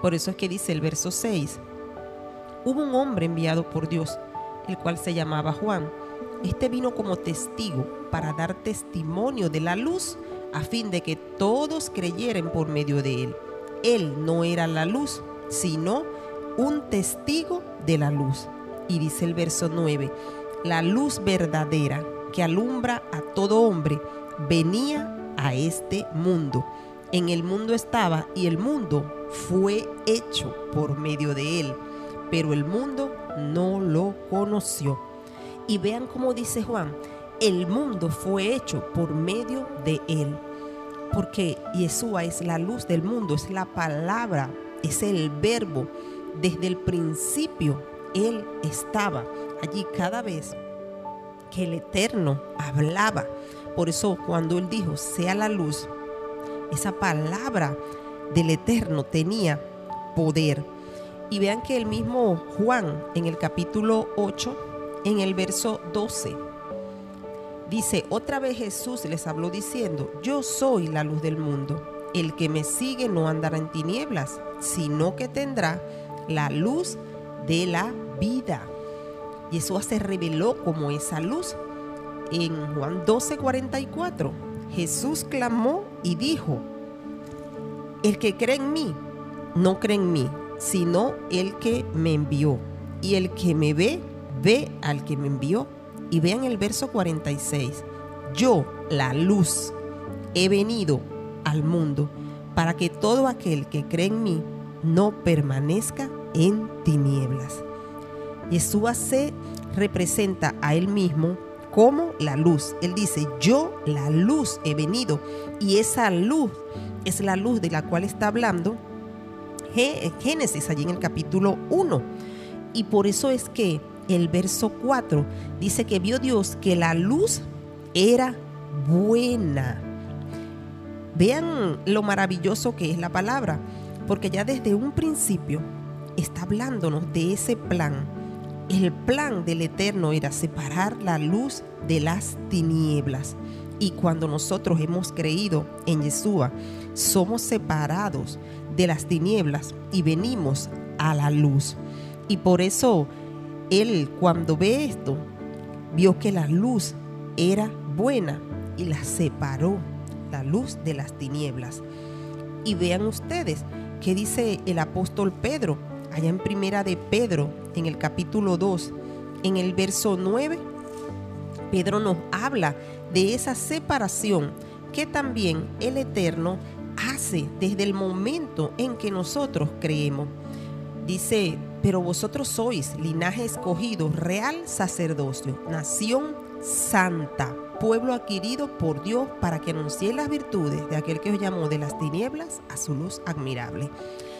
Por eso es que dice el verso 6, hubo un hombre enviado por Dios, el cual se llamaba Juan. Este vino como testigo para dar testimonio de la luz a fin de que todos creyeran por medio de él. Él no era la luz, sino un testigo de la luz. Y dice el verso 9, la luz verdadera que alumbra a todo hombre venía a este mundo. En el mundo estaba y el mundo fue hecho por medio de él, pero el mundo no lo conoció. Y vean cómo dice Juan, el mundo fue hecho por medio de él porque Yeshua es la luz del mundo, es la palabra, es el verbo. Desde el principio Él estaba allí cada vez que el Eterno hablaba. Por eso cuando Él dijo, sea la luz, esa palabra del Eterno tenía poder. Y vean que el mismo Juan en el capítulo 8, en el verso 12, Dice, otra vez Jesús les habló diciendo, yo soy la luz del mundo. El que me sigue no andará en tinieblas, sino que tendrá la luz de la vida. Yeshua se reveló como esa luz. En Juan 12:44, Jesús clamó y dijo, el que cree en mí, no cree en mí, sino el que me envió. Y el que me ve, ve al que me envió. Y vean el verso 46. Yo, la luz, he venido al mundo para que todo aquel que cree en mí no permanezca en tinieblas. Yeshua se representa a él mismo como la luz. Él dice, yo la luz he venido. Y esa luz es la luz de la cual está hablando Génesis, allí en el capítulo 1. Y por eso es que el verso 4 dice que vio Dios que la luz era buena. Vean lo maravilloso que es la palabra, porque ya desde un principio está hablándonos de ese plan. El plan del Eterno era separar la luz de las tinieblas. Y cuando nosotros hemos creído en Yeshua, somos separados de las tinieblas y venimos a la luz. Y por eso él cuando ve esto, vio que la luz era buena y la separó, la luz de las tinieblas. Y vean ustedes qué dice el apóstol Pedro, allá en primera de Pedro, en el capítulo 2, en el verso 9, Pedro nos habla de esa separación que también el Eterno hace desde el momento en que nosotros creemos. Dice, pero vosotros sois linaje escogido, real sacerdocio, nación santa, pueblo adquirido por Dios para que anuncie las virtudes de aquel que os llamó de las tinieblas a su luz admirable.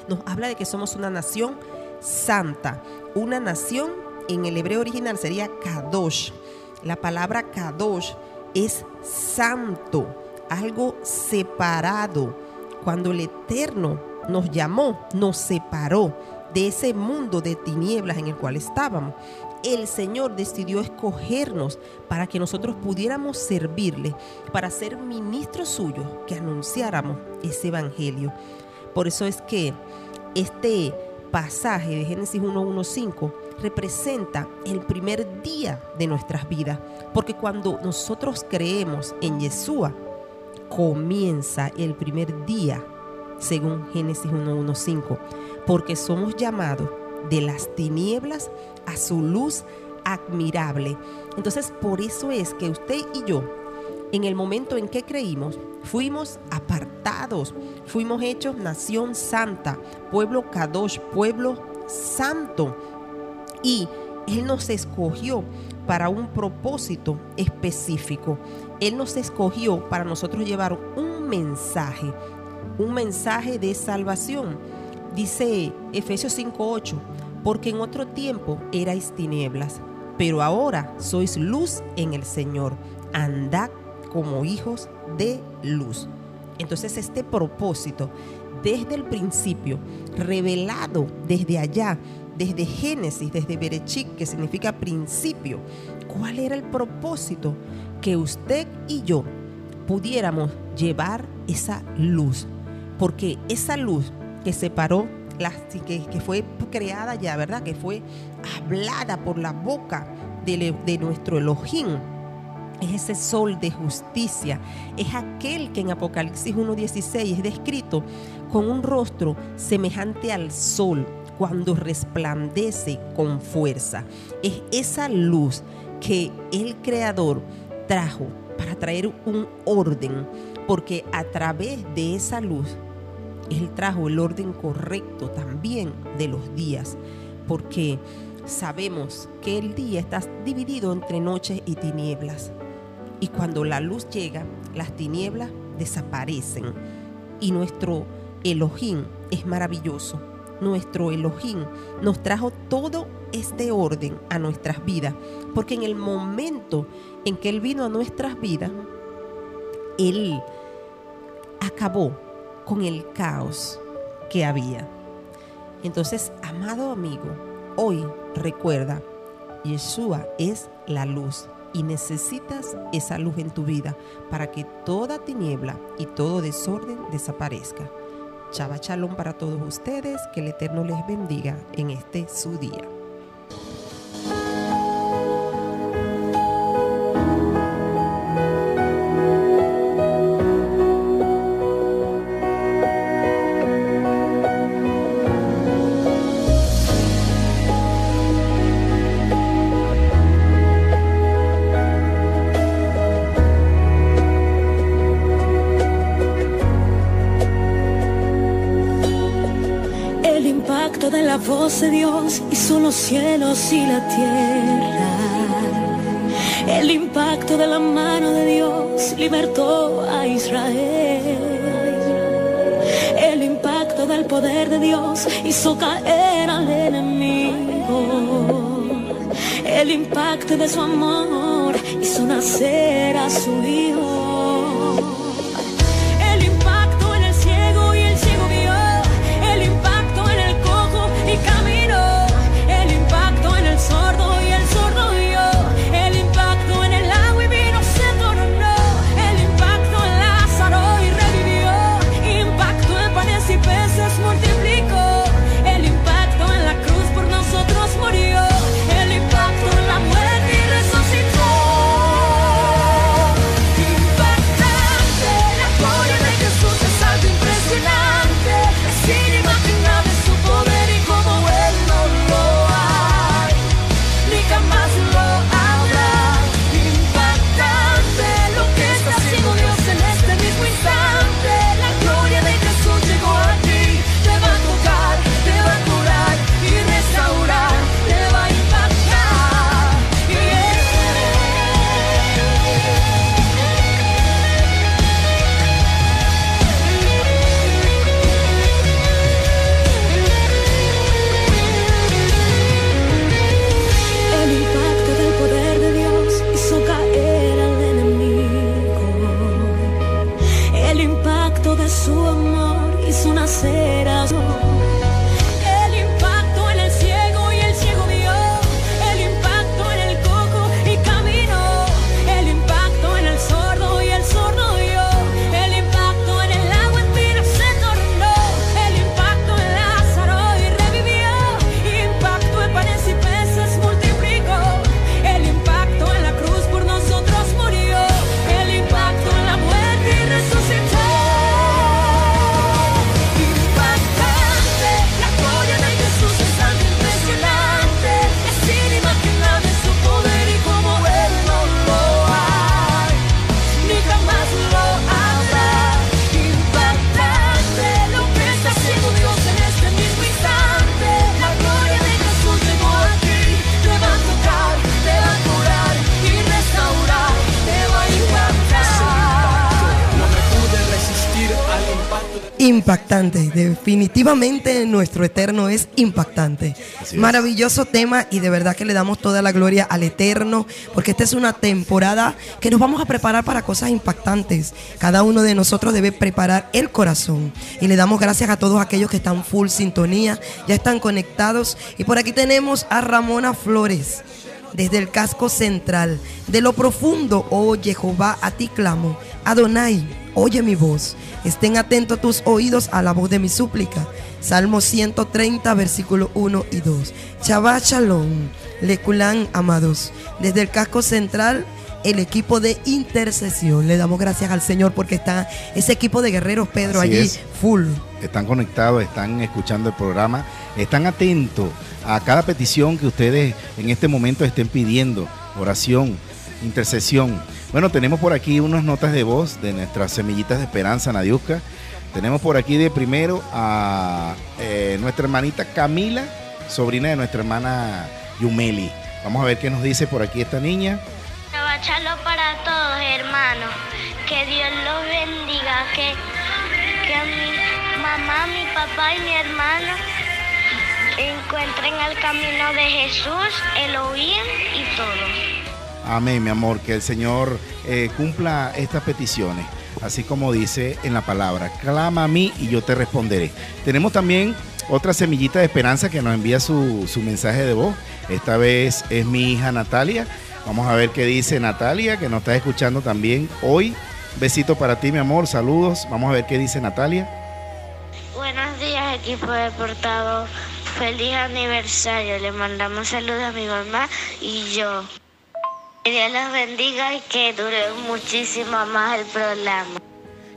Nos habla de que somos una nación santa, una nación en el hebreo original sería kadosh. La palabra kadosh es santo, algo separado. Cuando el Eterno nos llamó, nos separó de ese mundo de tinieblas en el cual estábamos. El Señor decidió escogernos para que nosotros pudiéramos servirle, para ser ministros suyos, que anunciáramos ese evangelio. Por eso es que este pasaje de Génesis 1.1.5 representa el primer día de nuestras vidas, porque cuando nosotros creemos en Yeshua, comienza el primer día, según Génesis 1.1.5, porque somos llamados de las tinieblas a su luz admirable. Entonces, por eso es que usted y yo, en el momento en que creímos, fuimos apartados, fuimos hechos nación santa, pueblo Kadosh, pueblo santo. Y Él nos escogió para un propósito específico. Él nos escogió para nosotros llevar un mensaje, un mensaje de salvación. Dice Efesios 5:8, porque en otro tiempo erais tinieblas, pero ahora sois luz en el Señor. Andad como hijos de luz. Entonces este propósito, desde el principio, revelado desde allá, desde Génesis, desde Berechik, que significa principio, ¿cuál era el propósito? Que usted y yo pudiéramos llevar esa luz, porque esa luz que separó, que, que fue creada ya, ¿verdad? Que fue hablada por la boca de, de nuestro Elohim, es ese sol de justicia, es aquel que en Apocalipsis 1.16 es descrito con un rostro semejante al sol cuando resplandece con fuerza. Es esa luz que el Creador trajo para traer un orden, porque a través de esa luz, Él trajo el orden correcto también de los días, porque sabemos que el día está dividido entre noches y tinieblas. Y cuando la luz llega, las tinieblas desaparecen. Y nuestro Elohim es maravilloso. Nuestro Elohim nos trajo todo este orden a nuestras vidas. Porque en el momento en que Él vino a nuestras vidas, Él acabó con el caos que había. Entonces, amado amigo, hoy recuerda, Yeshua es la luz y necesitas esa luz en tu vida para que toda tiniebla y todo desorden desaparezca. Chava Chalón para todos ustedes, que el Eterno les bendiga en este su día. La voz de Dios hizo los cielos y la tierra. El impacto de la mano de Dios libertó a Israel. El impacto del poder de Dios hizo caer al enemigo. El impacto de su amor hizo nacer a su hijo. Definitivamente nuestro eterno es impactante. Es. Maravilloso tema y de verdad que le damos toda la gloria al eterno porque esta es una temporada que nos vamos a preparar para cosas impactantes. Cada uno de nosotros debe preparar el corazón y le damos gracias a todos aquellos que están full sintonía, ya están conectados y por aquí tenemos a Ramona Flores desde el casco central. De lo profundo, oh Jehová, a ti clamo. Adonai, oye mi voz. Estén atentos tus oídos a la voz de mi súplica. Salmo 130, versículo 1 y 2. Shabbat Shalom, Leculán, amados. Desde el casco central, el equipo de intercesión. Le damos gracias al Señor porque está ese equipo de guerreros, Pedro, Así allí es. full. Están conectados, están escuchando el programa, están atentos a cada petición que ustedes en este momento estén pidiendo, oración, intercesión. Bueno, tenemos por aquí unas notas de voz de nuestras semillitas de esperanza, Nadiuska. Tenemos por aquí de primero a eh, nuestra hermanita Camila, sobrina de nuestra hermana Yumeli. Vamos a ver qué nos dice por aquí esta niña. Shabbat para todos, hermanos. Que Dios los bendiga. Que, que a mi mamá, mi papá y mi hermano encuentren el camino de Jesús, Elohim y todo. Amén, mi amor, que el Señor eh, cumpla estas peticiones, así como dice en la palabra, clama a mí y yo te responderé. Tenemos también otra semillita de esperanza que nos envía su, su mensaje de voz. Esta vez es mi hija Natalia. Vamos a ver qué dice Natalia, que nos está escuchando también hoy. Besito para ti, mi amor, saludos. Vamos a ver qué dice Natalia. Buenos días, equipo de portavoz. Feliz aniversario. Le mandamos saludos a mi mamá y yo. Dios los bendiga y que dure muchísimo más el programa.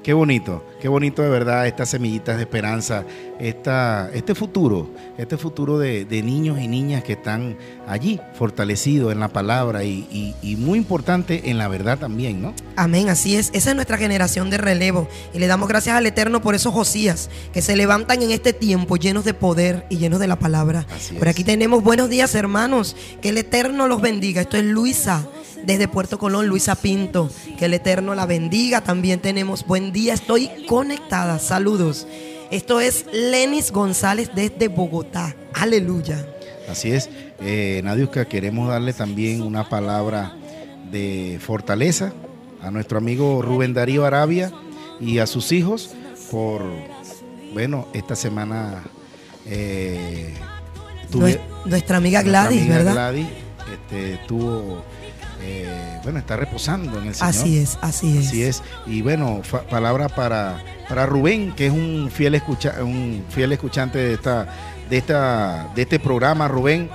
Qué bonito, qué bonito de verdad estas semillitas de esperanza, esta, este futuro, este futuro de, de niños y niñas que están allí fortalecidos en la palabra y, y- y muy importante en la verdad también, ¿no? Amén, así es. Esa es nuestra generación de relevo. Y le damos gracias al Eterno por esos Josías que se levantan en este tiempo llenos de poder y llenos de la palabra. Por aquí tenemos buenos días, hermanos. Que el Eterno los bendiga. Esto es Luisa. Desde Puerto Colón, Luisa Pinto. Que el Eterno la bendiga. También tenemos buen día. Estoy conectada. Saludos. Esto es Lenis González desde Bogotá. Aleluya. Así es. Eh, Nadiuska, queremos darle también una palabra de fortaleza a nuestro amigo Rubén Darío Arabia y a sus hijos por, bueno, esta semana eh, Nues- nuestra amiga Gladys, amiga ¿verdad? Gladys, este, tuvo, eh, bueno, está reposando en el Señor. Así es, así es. Así es. Y bueno, palabra para, para Rubén, que es un fiel, escucha, un fiel escuchante de esta, de esta, de este programa, Rubén.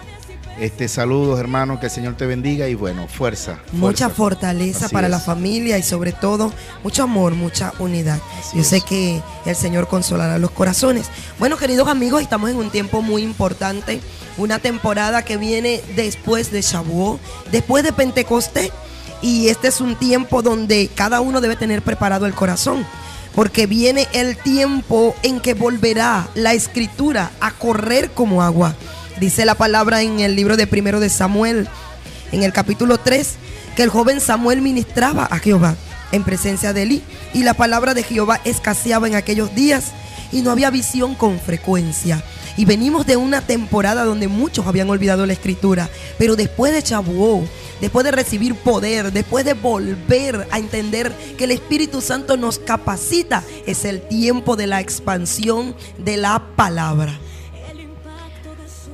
Este, saludos, hermano, que el Señor te bendiga y bueno, fuerza. Mucha fortaleza Así para la familia y sobre todo mucho amor, mucha unidad. Yo sé que el Señor consolará los corazones. Bueno, queridos amigos, estamos en un tiempo muy importante, una temporada que viene después de Shavuot, después de Pentecostés, y este es un tiempo donde cada uno debe tener preparado el corazón. Porque viene el tiempo en que volverá la escritura a correr como agua. Dice la palabra en el libro de primero de Samuel, en el capítulo 3, que el joven Samuel ministraba a Jehová en presencia de Elí y la palabra de Jehová escaseaba en aquellos días y no había visión con frecuencia. Y venimos de una temporada donde muchos habían olvidado la escritura, pero después de Chabuó, después de recibir poder, después de volver a entender que el Espíritu Santo nos capacita, es el tiempo de la expansión de la palabra.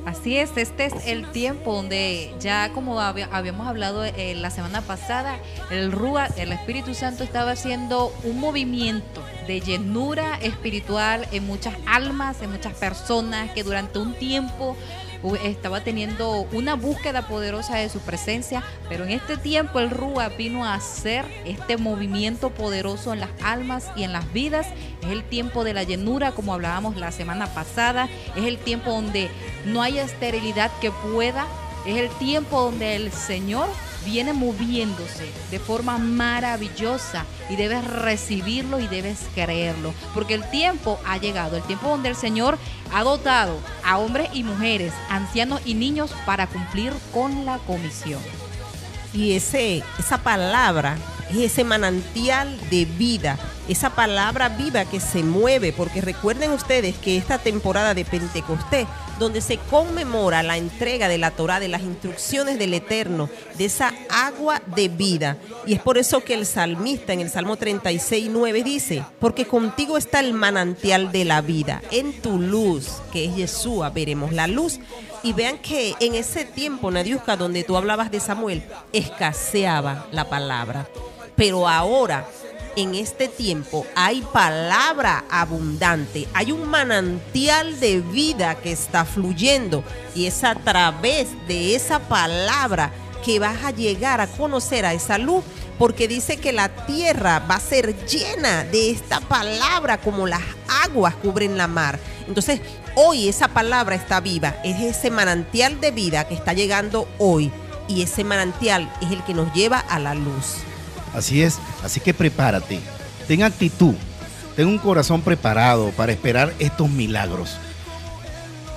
Así es, este es el tiempo donde ya como había- habíamos hablado eh, la semana pasada, el Rúa, el Espíritu Santo estaba haciendo un movimiento de llenura espiritual en muchas almas, en muchas personas que durante un tiempo estaba teniendo una búsqueda poderosa de su presencia, pero en este tiempo el Rúa vino a hacer este movimiento poderoso en las almas y en las vidas. Es el tiempo de la llenura, como hablábamos la semana pasada. Es el tiempo donde no hay esterilidad que pueda. Es el tiempo donde el Señor viene moviéndose de forma maravillosa y debes recibirlo y debes creerlo, porque el tiempo ha llegado, el tiempo donde el Señor ha dotado a hombres y mujeres, ancianos y niños para cumplir con la comisión. Y ese, esa palabra es ese manantial de vida, esa palabra viva que se mueve, porque recuerden ustedes que esta temporada de Pentecostés, donde se conmemora la entrega de la Torah, de las instrucciones del Eterno, de esa agua de vida. Y es por eso que el salmista en el Salmo 36, 9 dice, porque contigo está el manantial de la vida, en tu luz, que es Yeshua, veremos la luz. Y vean que en ese tiempo, Nadiuska, donde tú hablabas de Samuel, escaseaba la palabra. Pero ahora, en este tiempo, hay palabra abundante, hay un manantial de vida que está fluyendo. Y es a través de esa palabra que vas a llegar a conocer a esa luz, porque dice que la tierra va a ser llena de esta palabra como las aguas cubren la mar. Entonces, hoy esa palabra está viva, es ese manantial de vida que está llegando hoy y ese manantial es el que nos lleva a la luz. Así es, así que prepárate, ten actitud, ten un corazón preparado para esperar estos milagros.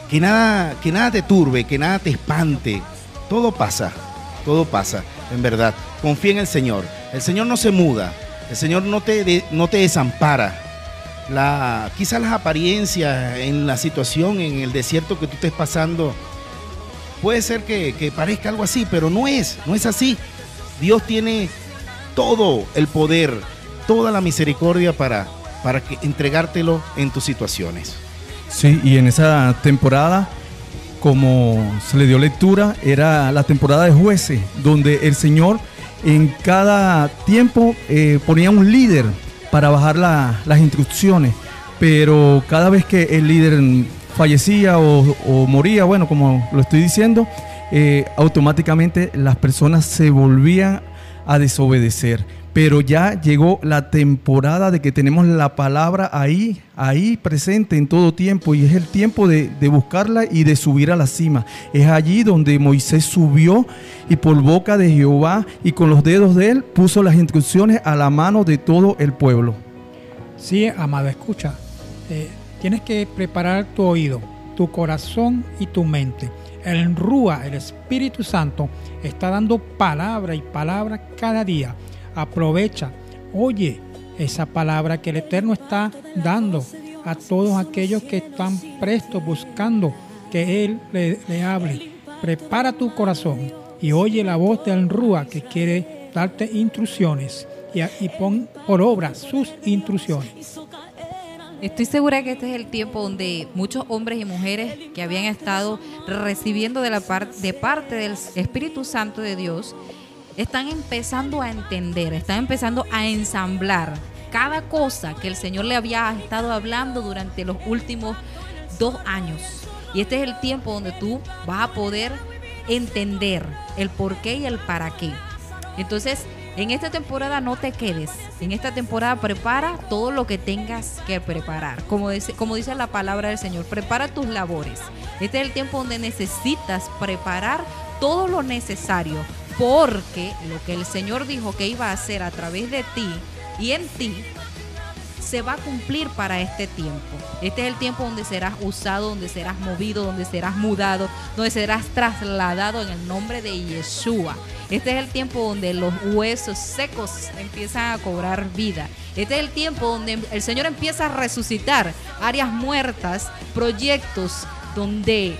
Que nada, que nada te turbe, que nada te espante. Todo pasa, todo pasa, en verdad. Confía en el Señor. El Señor no se muda, el Señor no te, no te desampara. La, quizás las apariencias en la situación, en el desierto que tú estés pasando, puede ser que, que parezca algo así, pero no es, no es así. Dios tiene todo el poder, toda la misericordia para, para que, entregártelo en tus situaciones. Sí, y en esa temporada, como se le dio lectura, era la temporada de jueces, donde el Señor en cada tiempo eh, ponía un líder para bajar la- las instrucciones, pero cada vez que el líder fallecía o, o moría, bueno, como lo estoy diciendo, eh, automáticamente las personas se volvían a desobedecer. pero ya llegó la temporada de que tenemos la palabra ahí, ahí presente en todo tiempo y es el tiempo de, de buscarla y de subir a la cima. Es allí donde Moisés subió y por boca de Jehová y con los dedos de él puso las instrucciones a la mano de todo el pueblo. Sí, amado, escucha. eh, tienes que preparar tu oído, tu corazón y tu mente. El Rúa, el Espíritu Santo, está dando palabra y palabra cada día. Aprovecha, oye esa palabra que el Eterno está dando a todos aquellos que están prestos buscando que Él le, le hable. Prepara tu corazón y oye la voz del Rúa que quiere darte instrucciones y, y pon por obra sus instrucciones. Estoy segura que este es el tiempo donde muchos hombres y mujeres que habían estado recibiendo de, la par- de parte del Espíritu Santo de Dios están empezando a entender, están empezando a ensamblar cada cosa que el Señor le había estado hablando durante los últimos dos años. Y este es el tiempo donde tú vas a poder entender el por qué y el para qué. Entonces, en esta temporada no te quedes. En esta temporada prepara todo lo que tengas que preparar. Como dice, como dice la palabra del Señor, prepara tus labores. Este es el tiempo donde necesitas preparar todo lo necesario. Porque lo que el Señor dijo que iba a hacer a través de ti y en ti se va a cumplir para este tiempo. Este es el tiempo donde serás usado, donde serás movido, donde serás mudado, donde serás trasladado en el nombre de Yeshua. Este es el tiempo donde los huesos secos empiezan a cobrar vida. Este es el tiempo donde el Señor empieza a resucitar áreas muertas, proyectos donde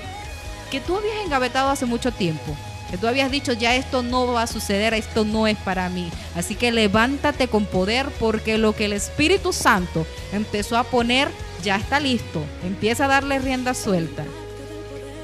que tú habías engavetado hace mucho tiempo. Que tú habías dicho, ya esto no va a suceder, esto no es para mí. Así que levántate con poder porque lo que el Espíritu Santo empezó a poner ya está listo. Empieza a darle rienda suelta.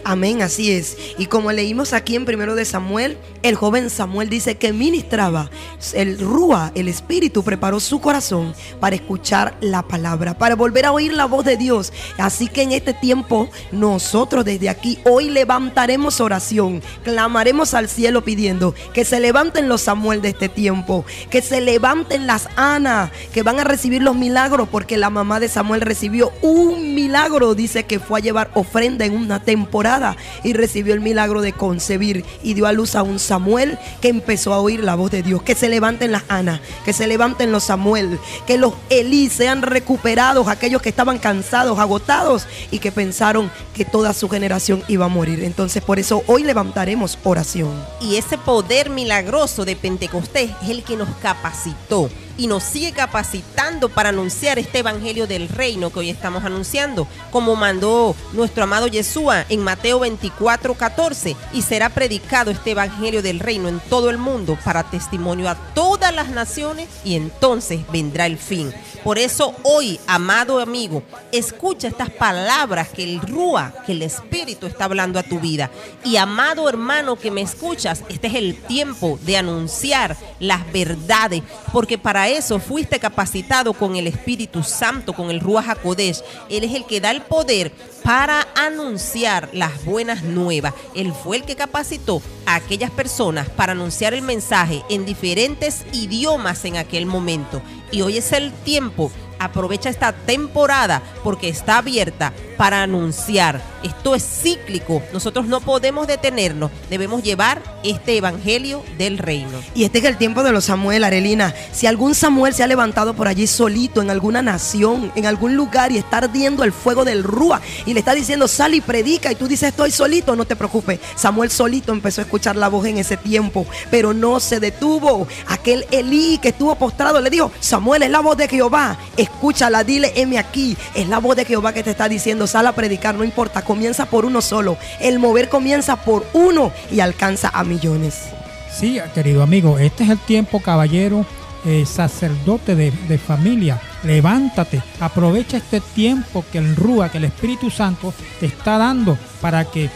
Amén, así es. Y como leímos aquí en primero de Samuel, el joven Samuel dice que ministraba. El Rúa, el Espíritu, preparó su corazón para escuchar la palabra, para volver a oír la voz de Dios. Así que en este tiempo, nosotros desde aquí hoy levantaremos oración, clamaremos al cielo pidiendo que se levanten los Samuel de este tiempo, que se levanten las Ana, que van a recibir los milagros, porque la mamá de Samuel recibió un milagro, dice que fue a llevar ofrenda en una temporada y recibió el milagro de concebir y dio a luz a un Samuel que empezó a oír la voz de Dios. Que se levanten las Ana, que se levanten los Samuel, que los Elí sean recuperados, aquellos que estaban cansados, agotados y que pensaron que toda su generación iba a morir. Entonces por eso hoy levantaremos oración. Y ese poder milagroso de Pentecostés es el que nos capacitó y nos sigue capacitando para anunciar este evangelio del reino que hoy estamos anunciando, como mandó nuestro amado Yeshua en Mateo 24, 14, y será predicado este evangelio del reino en todo el mundo para testimonio a todas las naciones y entonces vendrá el fin. Por eso hoy, amado amigo, escucha estas palabras que el Rúa, que el Espíritu está hablando a tu vida. Y amado hermano que me escuchas, este es el tiempo de anunciar las verdades, porque para eso fuiste capacitado con el Espíritu Santo, con el Rúa Hakodesh. Él es el que da el poder para anunciar las buenas nuevas. Él fue el que capacitó a aquellas personas para anunciar el mensaje en diferentes idiomas en aquel momento. Y hoy es el tiempo. Aprovecha esta temporada porque está abierta para anunciar. Esto es cíclico. Nosotros no podemos detenernos. Debemos llevar este evangelio del reino. Y este es el tiempo de los Samuel, Arelina. Si algún Samuel se ha levantado por allí solito en alguna nación, en algún lugar y está ardiendo el fuego del Rúa y le está diciendo sal y predica y tú dices estoy solito, no te preocupes. Samuel solito empezó a escuchar la voz en ese tiempo, pero no se detuvo. Aquel Elí que estuvo postrado le dijo, Samuel es la voz de Jehová, escúchala, dile, heme aquí. Es la voz de Jehová que te está diciendo, sal a predicar, no importa, comienza por uno solo. El mover comienza por uno y alcanza a millones. Sí, querido amigo, este es el tiempo, caballero, eh, sacerdote de, familia. Levántate, aprovecha este tiempo que el Rúa, que el Espíritu Santo te está dando para que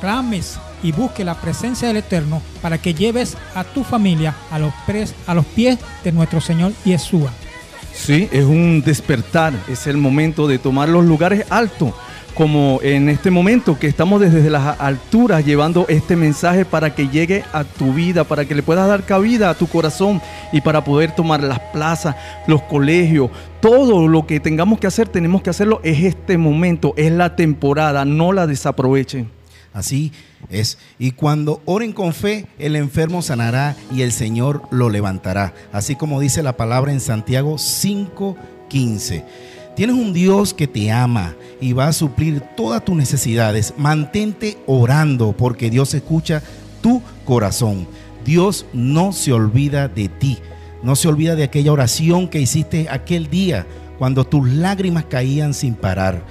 clames y busque la presencia del Eterno para que lleves a tu familia a los, a los pies de nuestro Señor Yeshua. Sí, es un despertar, es el momento de tomar los lugares altos, como en este momento que estamos desde las alturas llevando este mensaje para que llegue a tu vida, para que le puedas dar cabida a tu corazón y para poder tomar las plazas, los colegios, todo lo que tengamos que hacer, tenemos que hacerlo. Es este momento, es la temporada, no la desaprovechen. Así es. Y cuando oren con fe, el enfermo sanará y el Señor lo levantará. Así como dice la palabra en Santiago 5:15. Tienes un Dios que te ama y va a suplir todas tus necesidades. Mantente orando porque Dios escucha tu corazón. Dios no se olvida de ti. No se olvida de aquella oración que hiciste aquel día cuando tus lágrimas caían sin parar.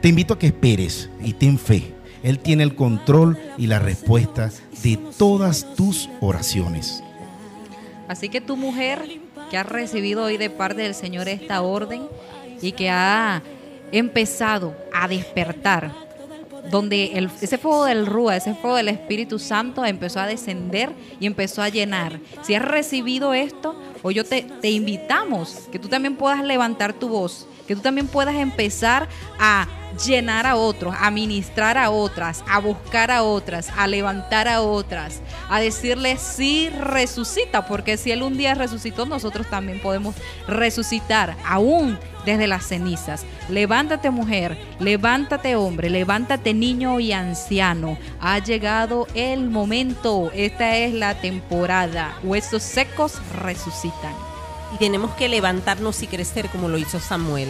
Te invito a que esperes y ten fe. Él tiene el control y la respuesta de todas tus oraciones. Así que tu mujer que ha recibido hoy de parte del Señor esta orden y que ha empezado a despertar, donde el- ese fuego del Rúa, ese fuego del Espíritu Santo empezó a descender y empezó a llenar. Si has recibido esto, hoy yo te, te invitamos que tú también puedas levantar tu voz, que tú también puedas empezar a llenar a otros, a ministrar a otras, a buscar a otras, a levantar a otras, a decirles sí resucita, porque si Él un día resucitó, nosotros también podemos resucitar aún desde las cenizas. Levántate mujer, levántate hombre, levántate niño y anciano. Ha llegado el momento, esta es la temporada. Huesos secos resucitan. Y tenemos que levantarnos y crecer como lo hizo Samuel.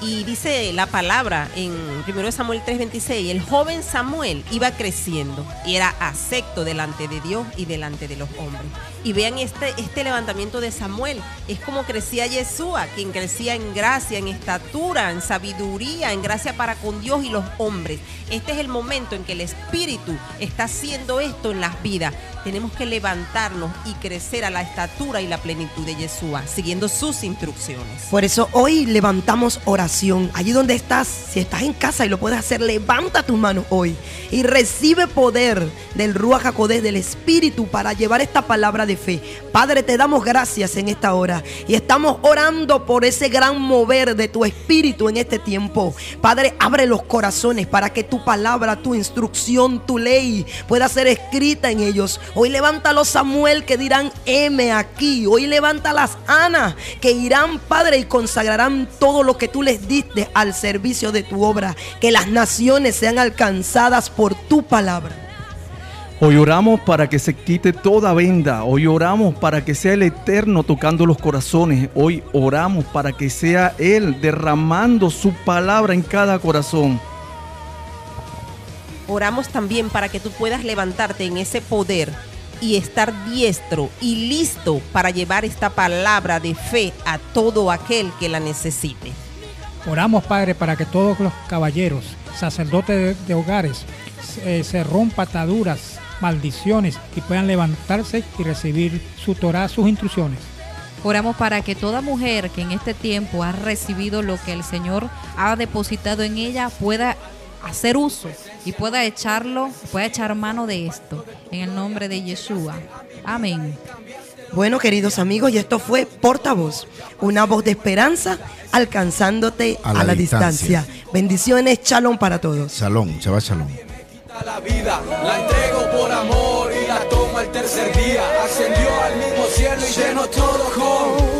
Y dice la palabra en 1 Samuel 3:26, el joven Samuel iba creciendo y era acepto delante de Dios y delante de los hombres. Y vean este, este levantamiento de Samuel, es como crecía Yeshua, quien crecía en gracia, en estatura, en sabiduría, en gracia para con Dios y los hombres. Este es el momento en que el Espíritu está haciendo esto en las vidas. Tenemos que levantarnos y crecer a la estatura y la plenitud de Yeshua, siguiendo sus instrucciones. Por eso hoy levantamos oración. Allí donde estás, si estás en casa y lo puedes hacer, levanta tus manos hoy y recibe poder del Ruach HaKodesh, del Espíritu, para llevar esta palabra de fe. Padre, te damos gracias en esta hora y estamos orando por ese gran mover de tu Espíritu en este tiempo. Padre, abre los corazones para que tu palabra, tu instrucción, tu ley pueda ser escrita en ellos. Hoy levanta los Samuel que dirán, M aquí. Hoy levanta las Ana que irán, Padre, y consagrarán todo lo que tú les diste al servicio de tu obra. Que las naciones sean alcanzadas por tu palabra. Hoy oramos para que se quite toda venda. Hoy oramos para que sea el Eterno tocando los corazones. Hoy oramos para que sea Él derramando su palabra en cada corazón. Oramos también para que tú puedas levantarte en ese poder y estar diestro y listo para llevar esta palabra de fe a todo aquel que la necesite. Oramos, Padre, para que todos los caballeros, sacerdotes de, de hogares, eh, se rompa ataduras, maldiciones y puedan levantarse y recibir su Torah, sus instrucciones. Oramos para que toda mujer que en este tiempo ha recibido lo que el Señor ha depositado en ella pueda hacer uso y pueda echarlo, pueda echar mano de esto. En el nombre de Yeshua. Amén. Bueno, queridos amigos, y esto fue Portavoz, una voz de esperanza alcanzándote a la, distancia. Bendiciones, shalom para todos. Shalom, Shabbat Shalom. La vida, la entrego por amor y la tomo el tercer día. Ascendió al mismo cielo y lleno todo con